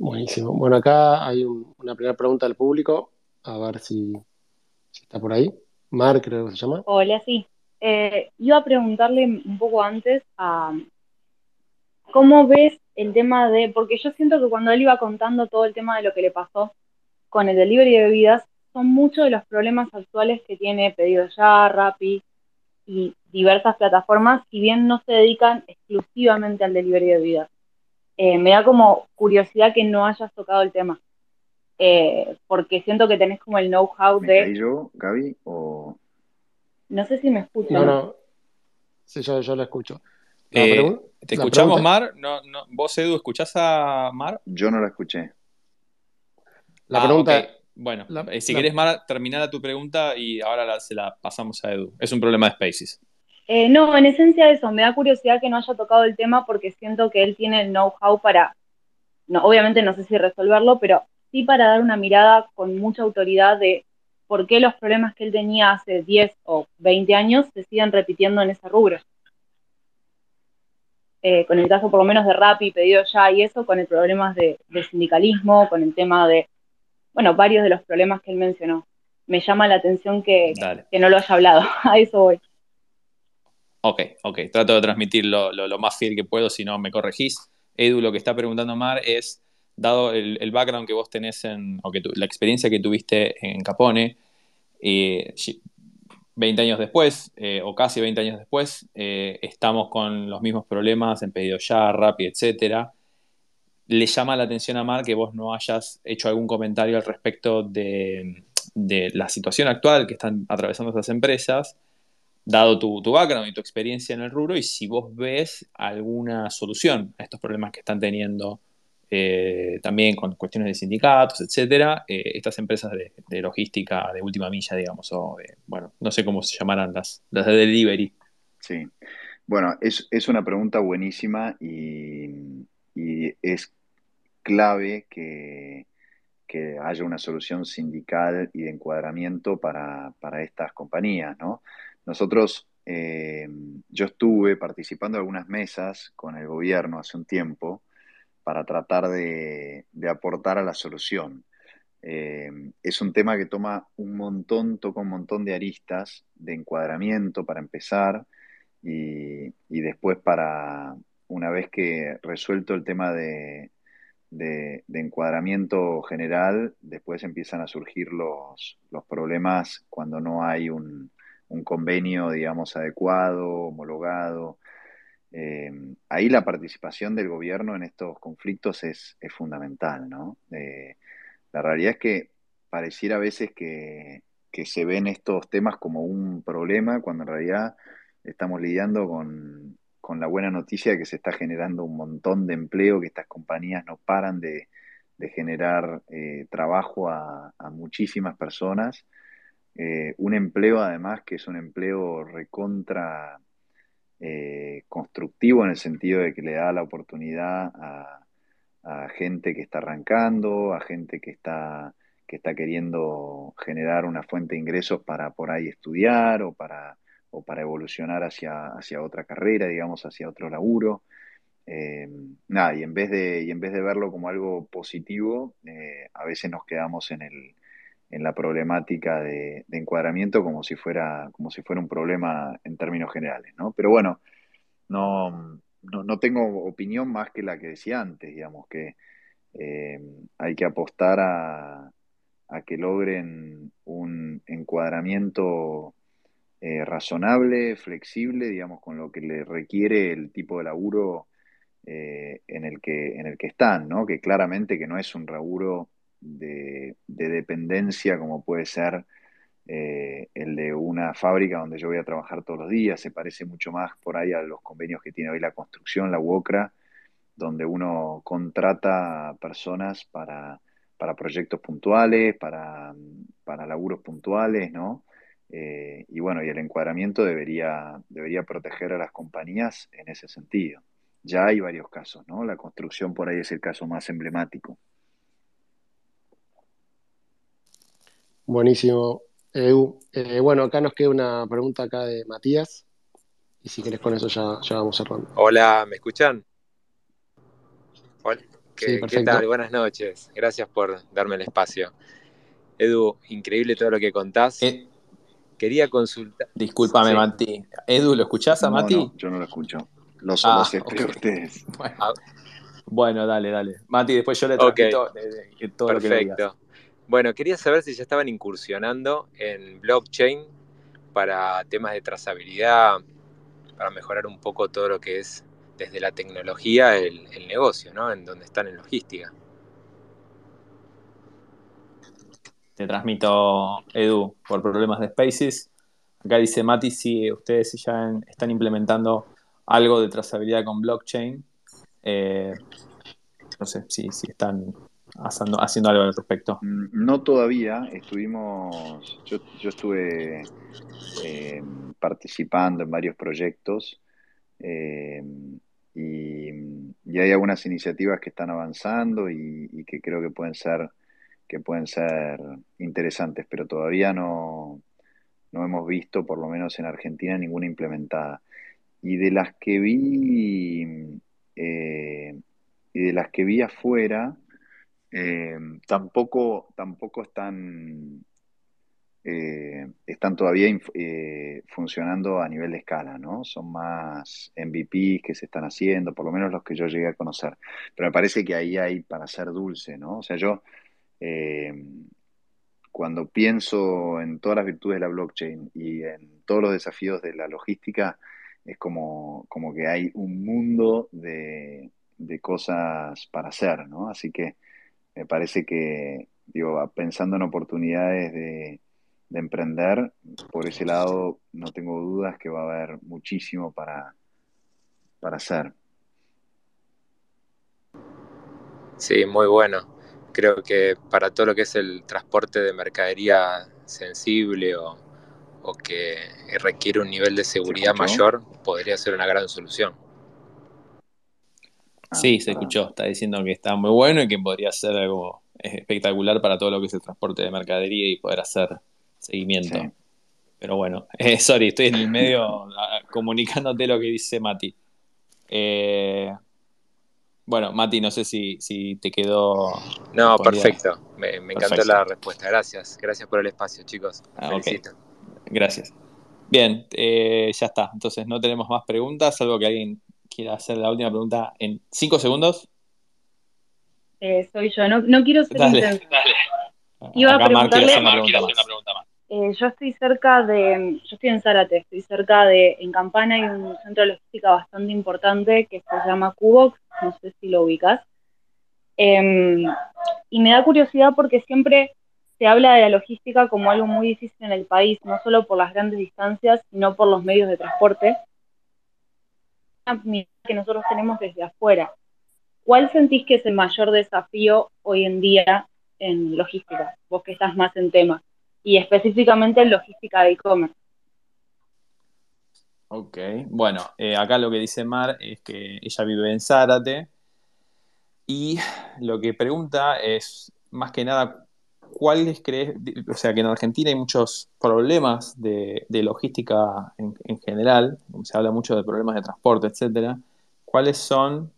Buenísimo. Bueno, acá hay una primera pregunta del público, a ver si, está por ahí. Mar, creo que se llama. Hola, sí. Eh, iba a preguntarle un poco antes a cómo ves el tema de, porque yo siento que cuando él iba contando todo el tema de lo que le pasó con el delivery de bebidas, son muchos de los problemas actuales que tiene Pedido Ya, Rappi y diversas plataformas, si bien no se dedican exclusivamente al delivery de bebidas. Eh, me da como curiosidad que no hayas tocado el tema, eh, porque siento que tenés como el know-how de... yo, Gaby, o...? No sé si me escuchan. No, no. Sí, yo, yo la escucho. Eh, ¿Te escuchamos, Mar? No, no. ¿Vos, Edu, escuchás a Mar? Yo no la escuché. La pregunta. Ah, bueno, eh, si querés, Mar, terminar tu pregunta y ahora se la pasamos a Edu. Es un problema de Spaces. Eh, no, en esencia eso, me da curiosidad que no haya tocado el tema porque siento que él tiene el know-how para, no, obviamente no sé si resolverlo, pero sí para dar una mirada con mucha autoridad de por qué los problemas que él tenía hace 10 o 20 años se siguen repitiendo en ese rubro. Eh, con el caso por lo menos de Rappi, pedido ya y eso, con el problema de, sindicalismo, con el tema de, bueno, varios de los problemas que él mencionó. Me llama la atención que, no lo haya hablado, a eso voy. Ok, ok, trato de transmitir lo, más fiel que puedo, si no me corregís. Edu, lo que está preguntando Mar es dado el, background que vos tenés en, o que la experiencia que tuviste en Capone, 20 eh, años después, eh, o casi 20 años después, eh, estamos con los mismos problemas en pedido ya, Rappi, etcétera. Le llama la atención a Mar que vos no hayas hecho algún comentario al respecto de, la situación actual que están atravesando estas empresas, dado tu, tu, background y tu experiencia en el rubro, y si vos ves alguna solución a estos problemas que están teniendo eh, también con cuestiones de sindicatos, etcétera, eh, estas empresas de, logística de última milla, digamos, o bueno, no sé cómo se llamarán las, las de delivery. Sí, bueno, es, una pregunta buenísima y, es clave que, haya una solución sindical y de encuadramiento para, estas compañías, ¿no? Nosotros, eh, yo estuve participando en algunas mesas con el gobierno hace un tiempo, para tratar de, aportar a la solución. Eh, es un tema que toma un montón, toca un montón de aristas de encuadramiento para empezar y, después para, una vez que resuelto el tema de, encuadramiento general, después empiezan a surgir los, problemas cuando no hay un, un convenio, digamos, adecuado, homologado. Eh, ahí la participación del gobierno en estos conflictos es, fundamental, ¿no? Eh, la realidad es que pareciera a veces que, se ven estos temas como un problema, cuando en realidad estamos lidiando con, la buena noticia de que se está generando un montón de empleo, que estas compañías no paran de, generar eh, trabajo a, a, muchísimas personas. Un empleo además que es un empleo recontra eh, constructivo en el sentido de que le da la oportunidad a, gente que está arrancando, a gente que está, que está queriendo generar una fuente de ingresos para por ahí estudiar o para, o para evolucionar hacia, hacia otra carrera, digamos, hacia otro laburo. eh, nada, y en, vez de, y en vez de verlo como algo positivo, eh, a veces nos quedamos en, el, en la problemática de, encuadramiento como si, fuera, como si fuera un problema en términos generales, ¿no? Pero bueno, no, no, tengo opinión más que la que decía antes, digamos, que eh, hay que apostar a, que logren un encuadramiento razonable, flexible, digamos, con lo que le requiere el tipo de laburo eh, en, el que, en el que están, ¿no? que claramente que no es un laburo de, dependencia como puede ser eh, el de una fábrica donde yo voy a trabajar todos los días, se parece mucho más por ahí a los convenios que tiene hoy la construcción, la UOCRA, donde uno contrata personas para, para proyectos puntuales, para, para laburos puntuales, ¿no? Eh, y bueno, y el encuadramiento debería, debería proteger a las compañías en ese sentido ya hay varios casos, ¿no? La construcción por ahí es el caso más emblemático. Buenísimo, Edu. Eh, bueno, acá nos queda una pregunta acá de Matías. Y si querés con eso ya, ya vamos cerrando. Hola, ¿me escuchan? Hola. ¿Qué, ¿Qué, tal? Buenas noches. Gracias por darme el espacio. Edu, increíble todo lo que contás. Eh, Quería consultar. Discúlpame, Mati. Edu, ¿lo escuchás a Mati? yo no lo escucho. Los ah, ustedes. Bueno. dale, dale. Mati, después yo le transmito todo Perfecto. Bueno, quería saber si ya estaban incursionando en blockchain para temas de trazabilidad, para mejorar un poco todo lo que es desde la tecnología el, negocio, ¿no? En donde están en logística. Te transmito, Edu, por problemas de Spaces. Acá dice Mati si ustedes ya están implementando algo de trazabilidad con blockchain. Eh, no sé si, están haciendo, algo al respecto. Mm, no todavía, estuvimos, yo, estuve eh, participando en varios proyectos eh, y, hay algunas iniciativas que están avanzando y, que creo que pueden ser que pueden ser interesantes, pero todavía no, no hemos visto, por lo menos en Argentina, ninguna implementada. Y de las que vi, eh, y de las que vi afuera, eh, tampoco, tampoco están, eh, están todavía funcionando a nivel de escala, ¿no? Son más MVP que se están haciendo, por lo menos los que yo llegué a conocer. Pero me parece que ahí hay para ser dulce, ¿no? O sea, yo cuando pienso en todas las virtudes de la blockchain y en todos los desafíos de la logística, es como, como que hay un mundo de, cosas para hacer, ¿no? Así que me parece que, digo, pensando en oportunidades de, emprender, por ese lado no tengo dudas que va a haber muchísimo para, para hacer. Sí, muy bueno. Creo que para todo lo que es el transporte de mercadería sensible o, o que requiere un nivel de seguridad mayor, podría ser una gran solución. Sí, se escuchó. Está diciendo que está muy bueno y que podría ser algo espectacular para todo lo que es el transporte de mercadería y poder hacer seguimiento. Pero bueno, eh, sorry, estoy en el medio comunicándote lo que dice Mati. Eh, bueno, Mati, no sé si, si te quedó. No, perfecto. Me, encantó la respuesta. Gracias. Gracias por el espacio, chicos. Ah, Felicito. Gracias. Bien, eh, ya está. Entonces no tenemos más preguntas, algo que alguien quiera hacer la última pregunta en cinco segundos. Eh, soy yo, no, no quiero ser dale, Iba a preguntarle, una pregunta más. Eh, yo estoy cerca de, yo estoy en Zárate, estoy cerca de, en Campana hay un centro de logística bastante importante que se llama Cubox, no sé si lo ubicas. Em, y me da curiosidad porque siempre se habla de la logística como algo muy difícil en el país, no solo por las grandes distancias, sino por los medios de transporte que nosotros tenemos desde afuera. ¿Cuál sentís que es el mayor desafío hoy en día en logística? Vos que estás más en tema, y específicamente en logística de e-commerce. Ok, bueno, eh, acá lo que dice Mar es que ella vive en Zárate y lo que pregunta es más que nada ¿cuáles crees, o sea, que en Argentina hay muchos problemas de, logística en, general, se habla mucho de problemas de transporte, etcétera, ¿cuáles son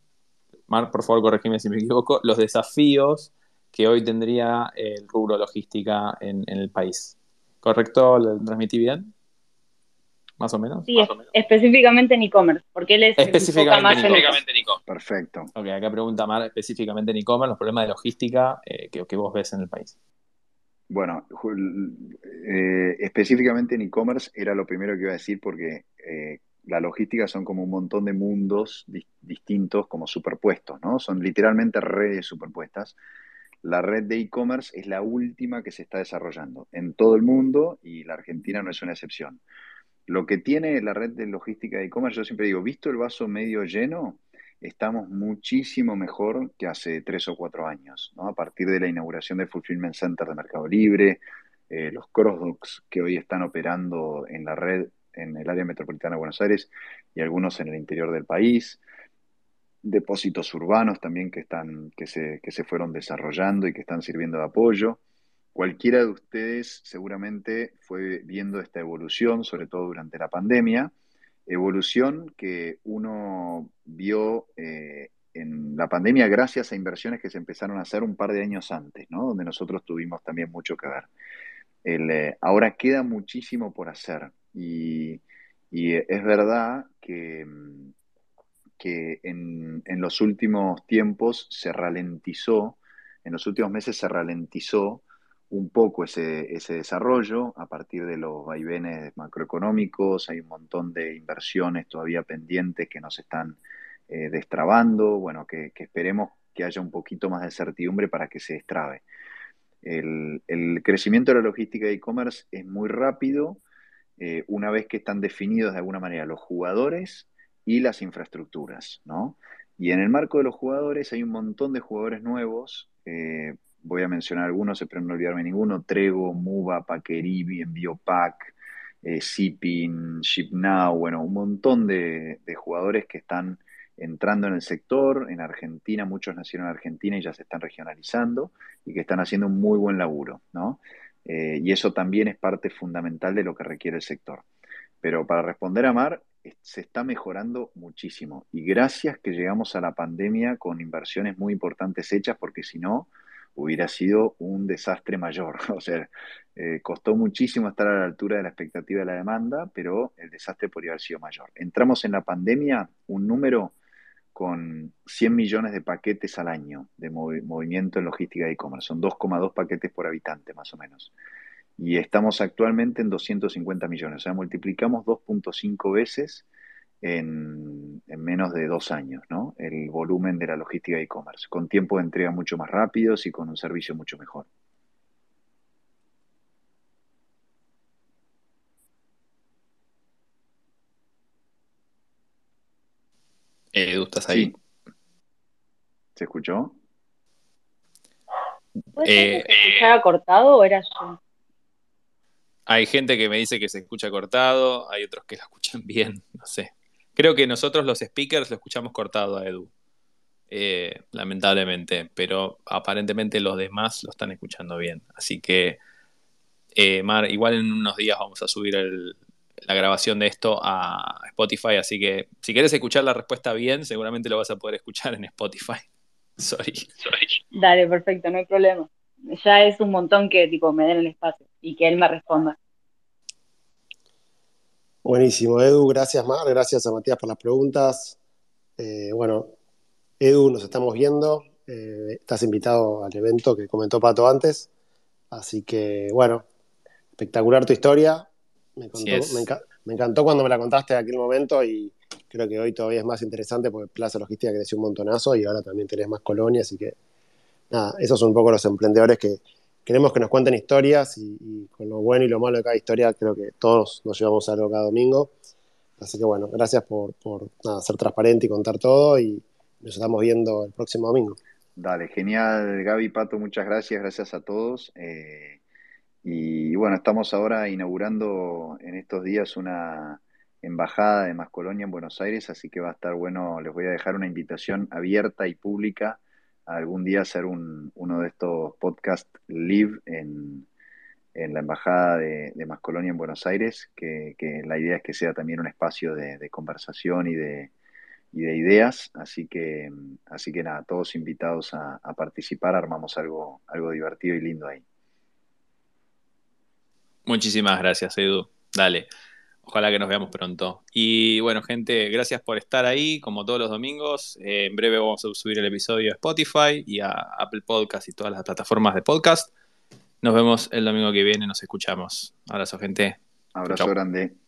Mar, por favor, corregime si me equivoco, los desafíos que hoy tendría el rubro logística en, el país. ¿Correcto? ¿Lo transmití bien? Más o menos. Sí, específicamente en e-commerce, porque él es específicamente, en e-commerce. Perfecto. Ok, acá pregunta Mar específicamente en e-commerce, los problemas de logística eh, que, vos ves en el país. Bueno, eh, específicamente en e-commerce era lo primero que iba a decir porque eh, la logística son como un montón de mundos distintos, como superpuestos, ¿no? Son literalmente redes superpuestas. La red de e-commerce es la última que se está desarrollando en todo el mundo y la Argentina no es una excepción. Lo que tiene la red de logística de e-commerce, yo siempre digo, visto el vaso medio lleno, estamos muchísimo mejor que hace tres o cuatro años, ¿no? A partir de la inauguración del Fulfillment Center de Mercado Libre, eh, los crossdocks que hoy están operando en la red en el área metropolitana de Buenos Aires y algunos en el interior del país depósitos urbanos también que, están, que, se, que se fueron desarrollando y que están sirviendo de apoyo. Cualquiera de ustedes seguramente fue viendo esta evolución, sobre todo durante la pandemia, evolución que uno vio eh, en la pandemia gracias a inversiones que se empezaron a hacer un par de años antes, ¿no? donde nosotros tuvimos también mucho que ver. Eh, ahora queda muchísimo por hacer y, y es verdad que mm, que en, los últimos tiempos se ralentizó, en los últimos meses se ralentizó un poco ese, desarrollo a partir de los vaivenes macroeconómicos, hay un montón de inversiones todavía pendientes que nos están eh, destrabando, bueno, que, esperemos que haya un poquito más de certidumbre para que se destrabe. El, crecimiento de la logística de e-commerce es muy rápido, eh, una vez que están definidos de alguna manera los jugadores y las infraestructuras, ¿no? Y en el marco de los jugadores hay un montón de jugadores nuevos, eh, voy a mencionar algunos, espero no olvidarme ninguno, Trego, Muba, Paqueribi, Enviopack, eh, Shipping, ShipNow, bueno, un montón de, jugadores que están entrando en el sector, en Argentina, muchos nacieron en Argentina y ya se están regionalizando y que están haciendo un muy buen laburo, ¿no? Eh, y eso también es parte fundamental de lo que requiere el sector. Pero para responder a Mar, se está mejorando muchísimo. Y gracias que llegamos a la pandemia con inversiones muy importantes hechas, porque si no, hubiera sido un desastre mayor. O sea, eh, costó muchísimo estar a la altura de la expectativa de la demanda, pero el desastre podría haber sido mayor. Entramos en la pandemia un número con 100 millones de paquetes al año de movimiento en logística de e-commerce. Son 2,2 paquetes por habitante, más o menos y estamos actualmente en 250 millones. O sea, multiplicamos 2.5 veces en, menos de dos años, ¿no? El volumen de la logística e-commerce, con tiempo de entrega mucho más rápidos y con un servicio mucho mejor. Edu, ¿estás ahí? ¿Se escuchó? Eh, ¿Se escuchaba cortado o era yo? Hay gente que me dice que se escucha cortado, hay otros que lo escuchan bien, no sé. Creo que nosotros los speakers lo escuchamos cortado a Edu, eh, lamentablemente, pero aparentemente los demás lo están escuchando bien. Así que, eh, Mar, igual en unos días vamos a subir la grabación de esto a Spotify, así que si quieres escuchar la respuesta bien, seguramente lo vas a poder escuchar en Spotify. Sorry, sorry. Dale, perfecto, no hay problema. Ya es un montón que tipo me den el espacio y que él me responda. Buenísimo, Edu, gracias Mar, gracias a Matías por las preguntas. Eh, bueno, Edu, nos estamos viendo, eh, estás invitado al evento que comentó Pato antes, así que bueno, espectacular tu historia, me, encantó cuando me la contaste en aquel momento y creo que hoy todavía es más interesante porque Plaza Logística creció un montonazo y ahora también tenés más colonias, así que nada, esos son un poco los emprendedores que, queremos que nos cuenten historias y, con lo bueno y lo malo de cada historia creo que todos nos llevamos algo cada domingo. Así que bueno, gracias por, ser transparente y contar todo y nos estamos viendo el próximo domingo. Dale, genial Gaby, Pato, muchas gracias, gracias a todos. Eh, y bueno, estamos ahora inaugurando en estos días una embajada de Mascolonia en Buenos Aires, así que va a estar bueno, les voy a dejar una invitación abierta y pública algún día hacer un, uno de estos podcast live en, en la Embajada de, de Mascolonia en Buenos Aires, que, la idea es que sea también un espacio de, conversación y de, de ideas. Así que, así que nada, todos invitados a, participar, armamos algo, algo divertido y lindo ahí. Muchísimas gracias, Edu. Dale. Ojalá que nos veamos pronto. Y bueno, gente, gracias por estar ahí, como todos los domingos. Eh, en breve vamos a subir el episodio a Spotify y a Apple Podcast y todas las plataformas de podcast. Nos vemos el domingo que viene, nos escuchamos. Abrazo, gente. Abrazo grande.